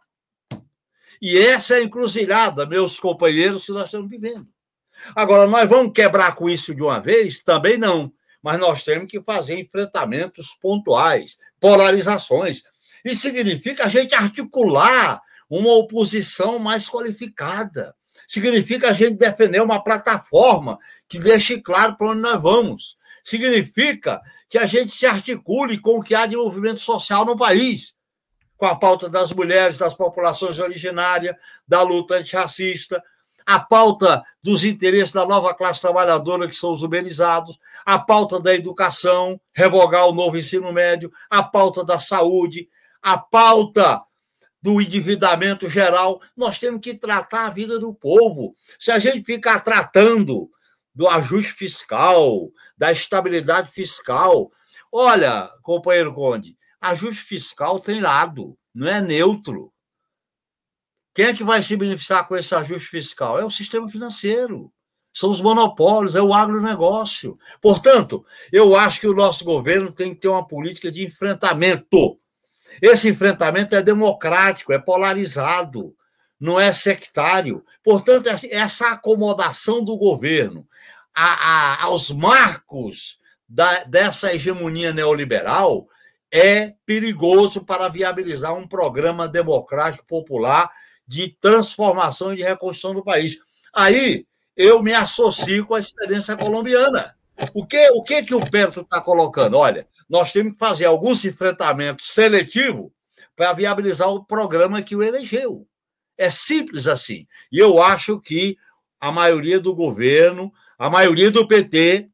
E essa é a encruzilhada, meus companheiros, que nós estamos vivendo. Agora, nós vamos quebrar com isso de uma vez? Também não. Mas nós temos que fazer enfrentamentos pontuais, polarizações. Isso significa a gente articular uma oposição mais qualificada. Significa a gente defender uma plataforma que deixe claro para onde nós vamos. Significa que a gente se articule com o que há de movimento social no país, com a pauta das mulheres, das populações originárias, da luta antirracista, a pauta dos interesses da nova classe trabalhadora, que são os uberizados, a pauta da educação, revogar o novo ensino médio, a pauta da saúde, a pauta do endividamento geral. Nós temos que tratar a vida do povo. Se a gente ficar tratando do ajuste fiscal, da estabilidade fiscal, olha, companheiro Conde, ajuste fiscal tem lado, não é neutro. Quem é que vai se beneficiar com esse ajuste fiscal? É o sistema financeiro, são os monopólios, é o agronegócio. Portanto, eu acho que o nosso governo tem que ter uma política de enfrentamento. Esse enfrentamento é democrático, é polarizado, não é sectário. Portanto, essa acomodação do governo a, a, aos marcos da, dessa hegemonia neoliberal é perigoso para viabilizar um programa democrático popular de transformação e de reconstrução do país. Aí eu me associo com a experiência colombiana. O que o que, que o Petro está colocando? Olha, nós temos que fazer alguns enfrentamentos seletivos para viabilizar o programa que o elegeu. É simples assim. E eu acho que a maioria do governo, a maioria do PT,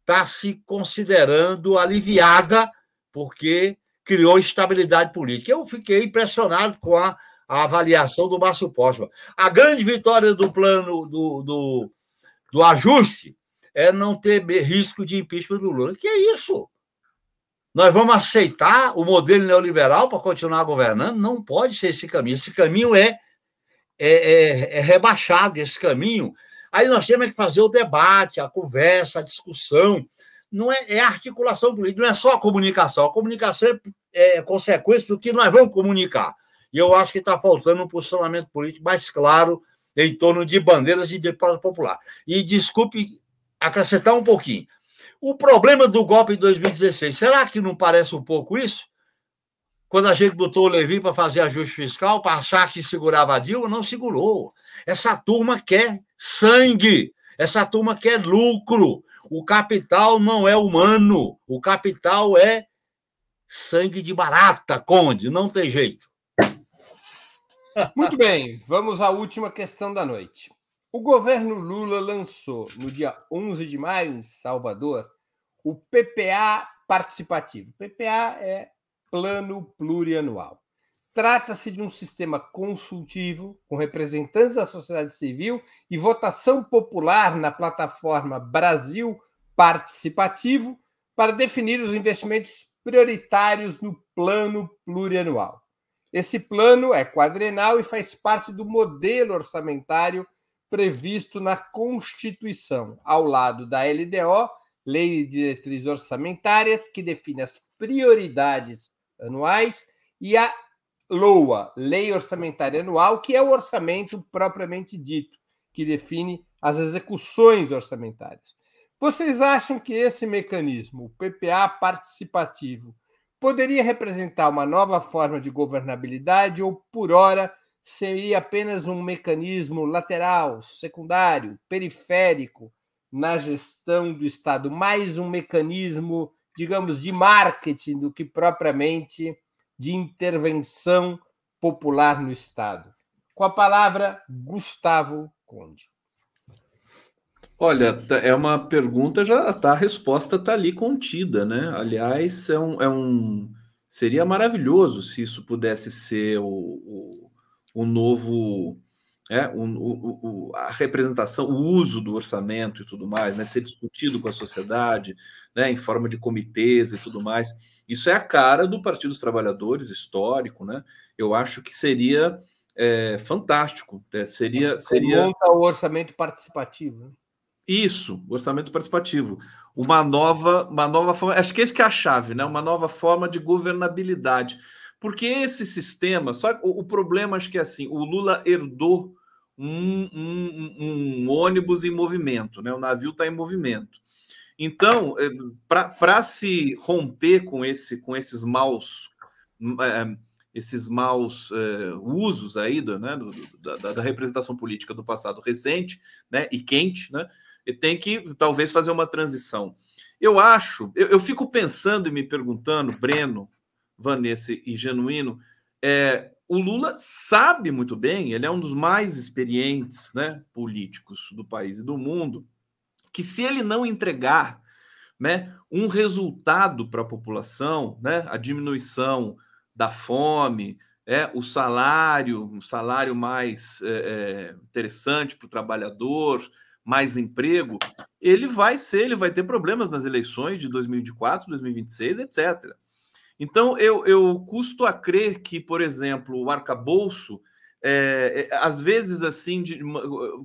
está se considerando aliviada porque criou estabilidade política. Eu fiquei impressionado com a a avaliação do Márcio Postman. A grande vitória do plano do, do, do ajuste é não ter risco de impeachment do Lula. Que é isso? Nós vamos aceitar o modelo neoliberal para continuar governando? Não pode ser esse caminho. Esse caminho é, é, é, é rebaixado, esse caminho. Aí nós temos que fazer o debate, a conversa, a discussão. Não é, é articulação política, não é só a comunicação. A comunicação é, é consequência do que nós vamos comunicar. E eu acho que está faltando um posicionamento político mais claro em torno de bandeiras e de popular. E desculpe acrescentar um pouquinho. O problema do golpe de 2016, será que não parece um pouco isso? Quando a gente botou o Levi para fazer ajuste fiscal, para achar que segurava a Dilma, não segurou. Essa turma quer sangue, essa turma quer lucro. O capital não é humano, o capital é sangue de barata, Conde, não tem jeito. Muito bem, vamos à última questão da noite. O governo Lula lançou, no dia 11 de maio, em Salvador, o PPA participativo. PPA é Plano Plurianual. Trata-se de um sistema consultivo com representantes da sociedade civil e votação popular na plataforma Brasil Participativo para definir os investimentos prioritários no plano plurianual. Esse plano é quadrenal e faz parte do modelo orçamentário previsto na Constituição, ao lado da LDO, Lei de Diretrizes Orçamentárias, que define as prioridades anuais, e a LOA, Lei Orçamentária Anual, que é o orçamento propriamente dito, que define as execuções orçamentárias. Vocês acham que esse mecanismo, o PPA participativo, poderia representar uma nova forma de governabilidade ou, por hora, seria apenas um mecanismo lateral, secundário, periférico na gestão do Estado, mais um mecanismo, digamos, de marketing do que propriamente de intervenção popular no Estado. Com a palavra, Gustavo Conde. Olha, tá, é uma pergunta, já tá, a resposta está ali contida, né? Aliás, é um, é um, seria maravilhoso se isso pudesse ser o, o, o novo, é, o, o, a representação, o uso do orçamento e tudo mais, né? Ser discutido com a sociedade, né? Em forma de comitês e tudo mais. Isso é a cara do Partido dos Trabalhadores histórico, né? Eu acho que seria é, fantástico. É, seria, seria. Monta o orçamento participativo. Né? Isso, orçamento participativo. Uma nova, uma nova forma, acho que esse que é a chave, né? Uma nova forma de governabilidade. Porque esse sistema, só o, o problema acho que é assim, o Lula herdou um, um, um ônibus em movimento, né? O navio está em movimento. Então, eh, para se romper com esse com esses maus é, esses maus é, usos aí né, do, da, da, representação política do passado recente né, e quente, né, tem que talvez fazer uma transição. Eu acho, eu, eu, fico pensando e me perguntando, Breno, Vanessa e Genuíno, é, o Lula sabe muito bem, ele é um dos mais experientes né, políticos do país e do mundo, que se ele não entregar né, um resultado para a população, né, a diminuição da fome, é, o salário, um salário mais é, é interessante para o trabalhador, mais emprego, ele vai ser, ele vai ter problemas nas eleições de 2024, 2026, etc. Então, eu, eu custo a crer que, por exemplo, o arcabouço, é, é, às vezes, assim, de,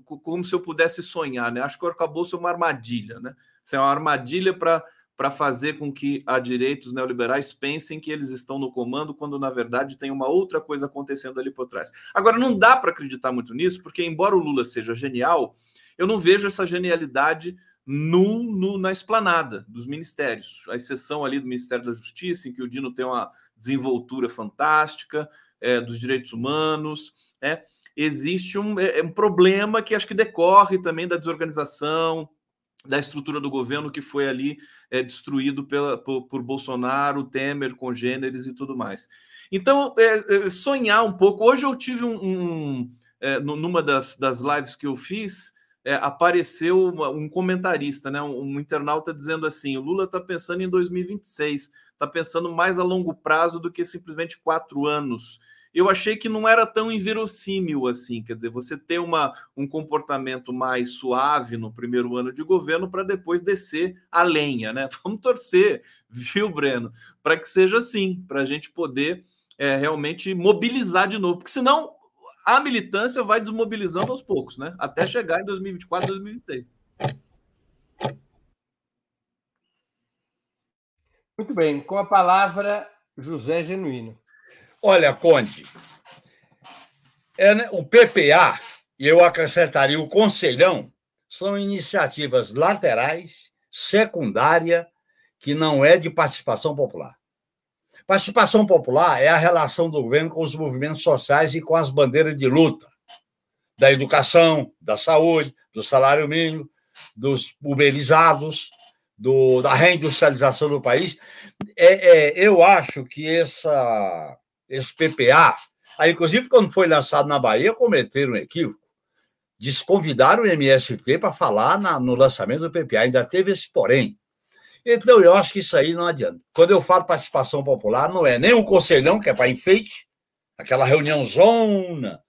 como se eu pudesse sonhar, né? Acho que o arcabouço é uma armadilha, né? Isso é uma armadilha para fazer com que a direita, os neoliberais, pensem que eles estão no comando, quando na verdade tem uma outra coisa acontecendo ali por trás. Agora, não dá para acreditar muito nisso, porque embora o Lula seja genial, eu não vejo essa genialidade no, no, na esplanada dos ministérios, a exceção ali do Ministério da Justiça, em que o Dino tem uma desenvoltura fantástica, é, dos direitos humanos, é, existe um, é, um problema que acho que decorre também da desorganização, da estrutura do governo que foi ali é, destruído pela, por, por, Bolsonaro, Temer, congêneres e tudo mais. Então, é, é, sonhar um pouco. Hoje eu tive um. um é, numa das, das lives que eu fiz, é, apareceu uma, um comentarista, né, um, um, internauta dizendo assim: o Lula está pensando em 2026, está pensando mais a longo prazo do que simplesmente quatro anos. Eu achei que não era tão inverossímil assim, quer dizer, você ter uma, um comportamento mais suave no primeiro ano de governo para depois descer a lenha, né? Vamos torcer, viu, Breno, para que seja assim, para a gente poder é, realmente mobilizar de novo, porque senão a militância vai desmobilizando aos poucos, né? Até chegar em 2024, 2026. Muito bem, com a palavra José Genuíno. Olha, Conde, é, né, o PPA, e eu acrescentaria o Conselhão, são iniciativas laterais, secundária, que não é de participação popular. Participação popular é a relação do governo com os movimentos sociais e com as bandeiras de luta da educação, da saúde, do salário mínimo, dos uberizados, do, da reindustrialização do país. É, é, eu acho que essa, esse PPA, aí, inclusive, quando foi lançado na Bahia, cometeram um equívoco. Desconvidaram o MST para falar na, no lançamento do PPA. Ainda teve esse porém. Então, eu acho que isso aí não adianta. Quando eu falo participação popular, não é nem o conselhão, que é para enfeite, aquela reunião zona.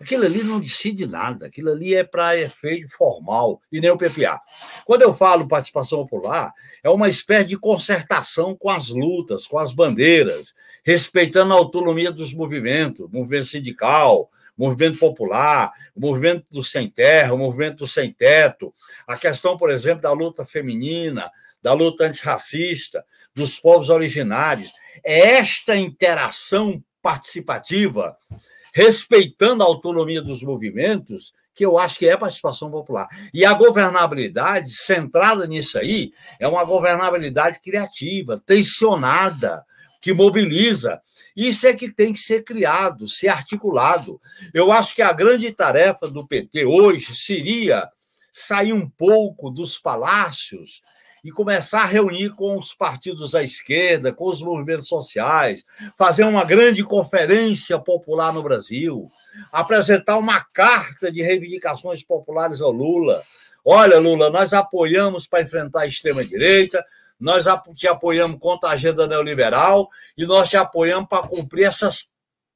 Aquilo ali não decide nada, aquilo ali é para efeito formal, e nem o PPA. Quando eu falo participação popular, é uma espécie de concertação com as lutas, com as bandeiras, respeitando a autonomia dos movimentos, movimento sindical, movimento popular, movimento do sem terra, movimento do sem teto, a questão, por exemplo, da luta feminina, da luta antirracista, dos povos originários. É esta interação participativa, respeitando a autonomia dos movimentos, que eu acho que é participação popular. E a governabilidade, centrada nisso aí, é uma governabilidade criativa, tensionada, que mobiliza. Isso é que tem que ser criado, ser articulado. Eu acho que a grande tarefa do PT hoje seria sair um pouco dos palácios e começar a reunir com os partidos à esquerda, com os movimentos sociais, fazer uma grande conferência popular no Brasil, apresentar uma carta de reivindicações populares ao Lula. Olha, Lula, nós apoiamos para enfrentar a extrema-direita, nós te apoiamos contra a agenda neoliberal e nós te apoiamos para cumprir essas,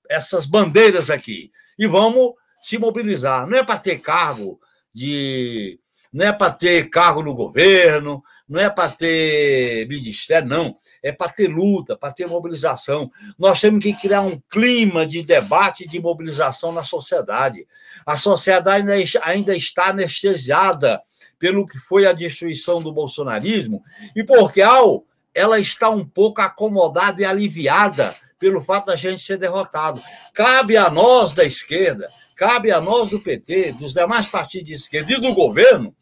essas bandeiras aqui. E vamos se mobilizar. Não é para ter cargo de. Não é para ter cargo no governo, não é para ter ministério, não. É para ter luta, para ter mobilização. Nós temos que criar um clima de debate de mobilização na sociedade. A sociedade ainda está anestesiada pelo que foi a destruição do bolsonarismo e porque ao ela está um pouco acomodada e aliviada pelo fato da gente ser derrotado. Cabe a nós da esquerda, cabe a nós do PT, dos demais partidos de esquerda e do governo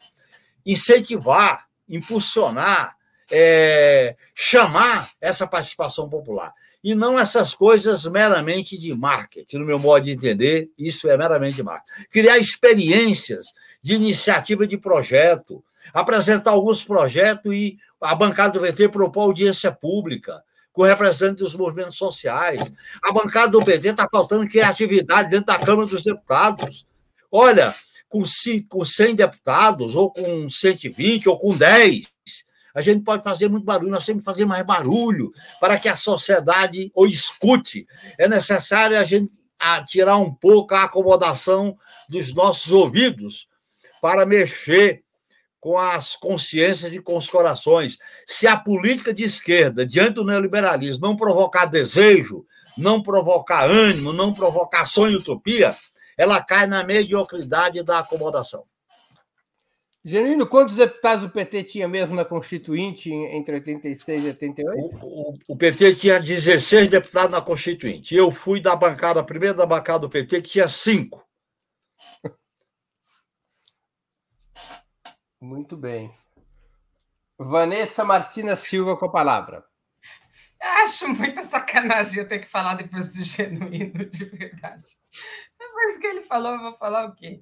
incentivar, impulsionar, é, chamar essa participação popular. E não essas coisas meramente de marketing, no meu modo de entender, isso é meramente marketing. Criar experiências de iniciativa de projeto, apresentar alguns projetos e a bancada do PT propor audiência pública com representantes dos movimentos sociais. A bancada do PT está faltando criatividade dentro da Câmara dos Deputados. Olha, com 100 deputados, ou com 120, ou com 10, a gente pode fazer muito barulho, nós temos que fazer mais barulho para que a sociedade o escute. É necessário a gente tirar um pouco a acomodação dos nossos ouvidos para mexer com as consciências e com os corações. Se a política de esquerda, diante do neoliberalismo, não provocar desejo, não provocar ânimo, não provocar sonho e utopia, ela cai na mediocridade da acomodação. Genuíno, quantos deputados o PT tinha mesmo na Constituinte entre 86 e 88? O, o, o, PT tinha 16 deputados na Constituinte. Eu fui da bancada, a primeira da bancada do PT, que tinha cinco. Muito bem. Vanessa Martina Silva com a palavra. Acho muita sacanagem eu ter que falar depois do genuíno, de verdade. Depois que ele falou, eu vou falar o quê?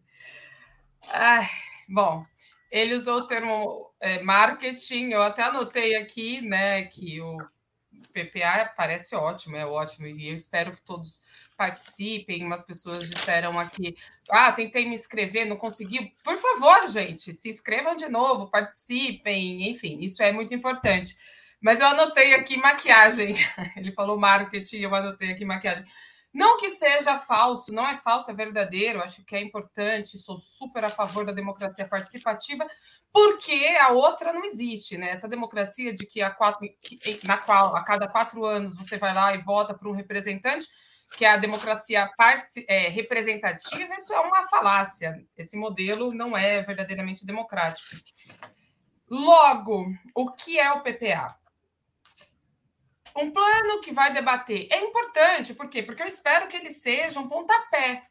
Ai, bom, ele usou o termo é, marketing, eu até anotei aqui, né, que o PPA parece ótimo, é ótimo, e eu espero que todos participem. Umas pessoas disseram aqui: ah, tentei me inscrever, não consegui. Por favor, gente, se inscrevam de novo, participem, enfim, isso é muito importante. Mas eu anotei aqui maquiagem. Ele falou marketing, eu anotei aqui maquiagem. Não que seja falso, não é falso, é verdadeiro, acho que é importante, sou super a favor da democracia participativa, porque a outra não existe, né? Essa democracia de que a quatro, na qual a cada quatro anos você vai lá e vota para um representante, que é a democracia é, representativa, isso é uma falácia. Esse modelo não é verdadeiramente democrático. Logo, o que é o PPA? Um plano que vai debater é importante, por quê? Porque eu espero que ele seja um pontapé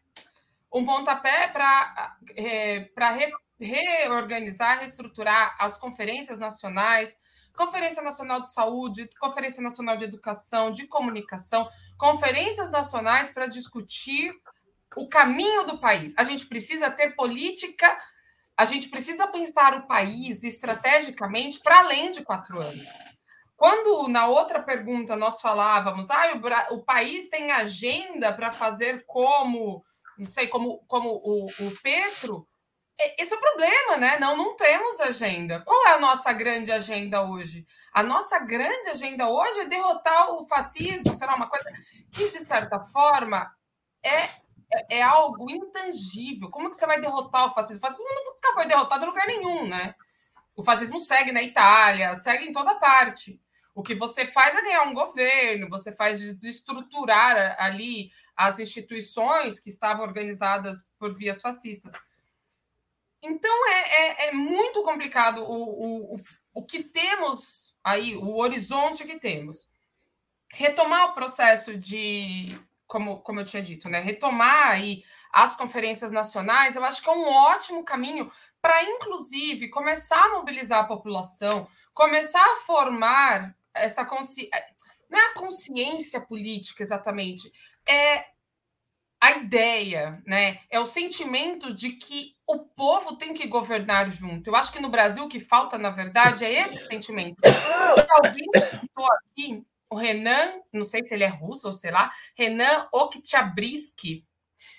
um pontapé para é, re, reorganizar, reestruturar as conferências nacionais, Conferência Nacional de Saúde, Conferência Nacional de Educação, de Comunicação, conferências nacionais para discutir o caminho do país. A gente precisa ter política, a gente precisa pensar o país estrategicamente para além de quatro anos. Quando na outra pergunta nós falávamos, ah, o, o país tem agenda para fazer como, não sei, como, como o, o Petro, esse é o problema, né? Não, não temos agenda. Qual é a nossa grande agenda hoje? A nossa grande agenda hoje é derrotar o fascismo, será uma coisa que, de certa forma, é, é, é, algo intangível. Como que você vai derrotar o fascismo? O fascismo nunca foi derrotado em lugar nenhum, né? O fascismo segue na Itália, segue em toda parte. O que você faz é ganhar um governo, você faz desestruturar ali as instituições que estavam organizadas por vias fascistas. Então é, é, é muito complicado o, o, o que temos aí, o horizonte que temos. Retomar o processo de, como, como eu tinha dito, né? Retomar aí as conferências nacionais, eu acho que é um ótimo caminho para, inclusive, começar a mobilizar a população, começar a formar essa consciência. Não é a consciência política exatamente, é a ideia, né? É o sentimento de que o povo tem que governar junto. Eu acho que no Brasil o que falta, na verdade, é esse sentimento. Alguém citou aqui o Renan, não sei se ele é russo ou sei lá, Renan Oktyabrsky,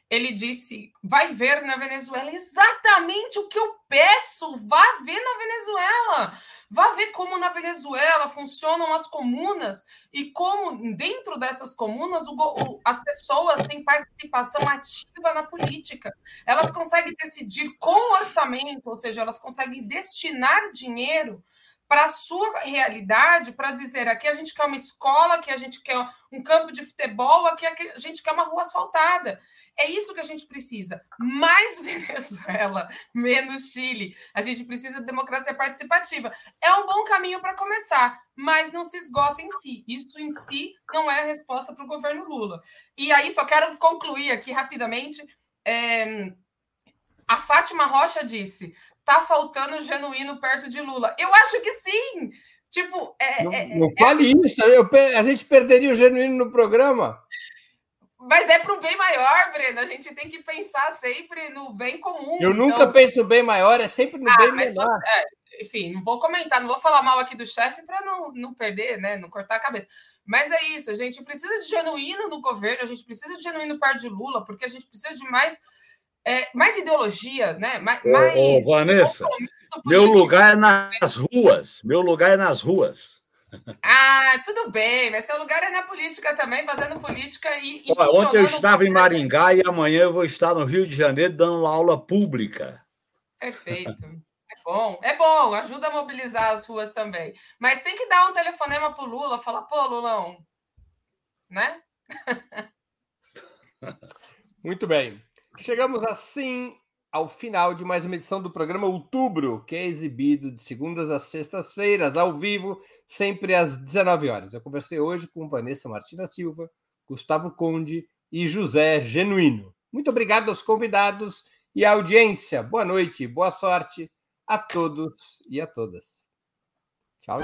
ele disse: vai ver na Venezuela exatamente o que eu peço, vá ver na Venezuela. Vá ver como na Venezuela funcionam as comunas e como, dentro dessas comunas, o, o, as pessoas têm participação ativa na política. Elas conseguem decidir com orçamento, ou seja, elas conseguem destinar dinheiro para a sua realidade, para dizer aqui a gente quer uma escola, aqui a gente quer um campo de futebol, aqui a gente quer uma rua asfaltada. É isso que a gente precisa. Mais Venezuela, menos Chile. A gente precisa de democracia participativa. É um bom caminho para começar, mas não se esgota em si. Isso em si não é a resposta para o governo Lula. E aí, só quero concluir aqui rapidamente. É... A Fátima Rocha disse: tá faltando genuíno perto de Lula. Eu acho que sim. Tipo, é, não, é, não fale é... isso. Eu, a gente perderia o genuíno no programa. Mas é para o bem maior, Breno. A gente tem que pensar sempre no bem comum. Eu então... nunca penso no bem maior, é sempre no ah, bem menor. É, enfim, não vou comentar, não vou falar mal aqui do chefe para não, não perder, né? Não cortar a cabeça. Mas é isso, a gente precisa de genuíno no governo, a gente precisa de genuíno perto de Lula, porque a gente precisa de mais, é, mais ideologia, né? Mais, ô, ô, Vanessa, meu lugar é nas ruas. Meu lugar é nas ruas. Ah, tudo bem, mas seu lugar é na política também, fazendo política e. Olha, ontem eu estava em Maringá e amanhã eu vou estar no Rio de Janeiro dando aula pública. Perfeito. É bom, é bom, ajuda a mobilizar as ruas também. Mas tem que dar um telefonema para o Lula, falar, pô, Lulão, né? Muito bem. Chegamos assim ao final de mais uma edição do programa Outubro, que é exibido de segundas às sextas-feiras, ao vivo, sempre às 19 horas. Eu conversei hoje com Vanessa Martina Silva, Gustavo Conde e José Genuíno. Muito obrigado aos convidados e à audiência. Boa noite, boa sorte a todos e a todas. Tchau.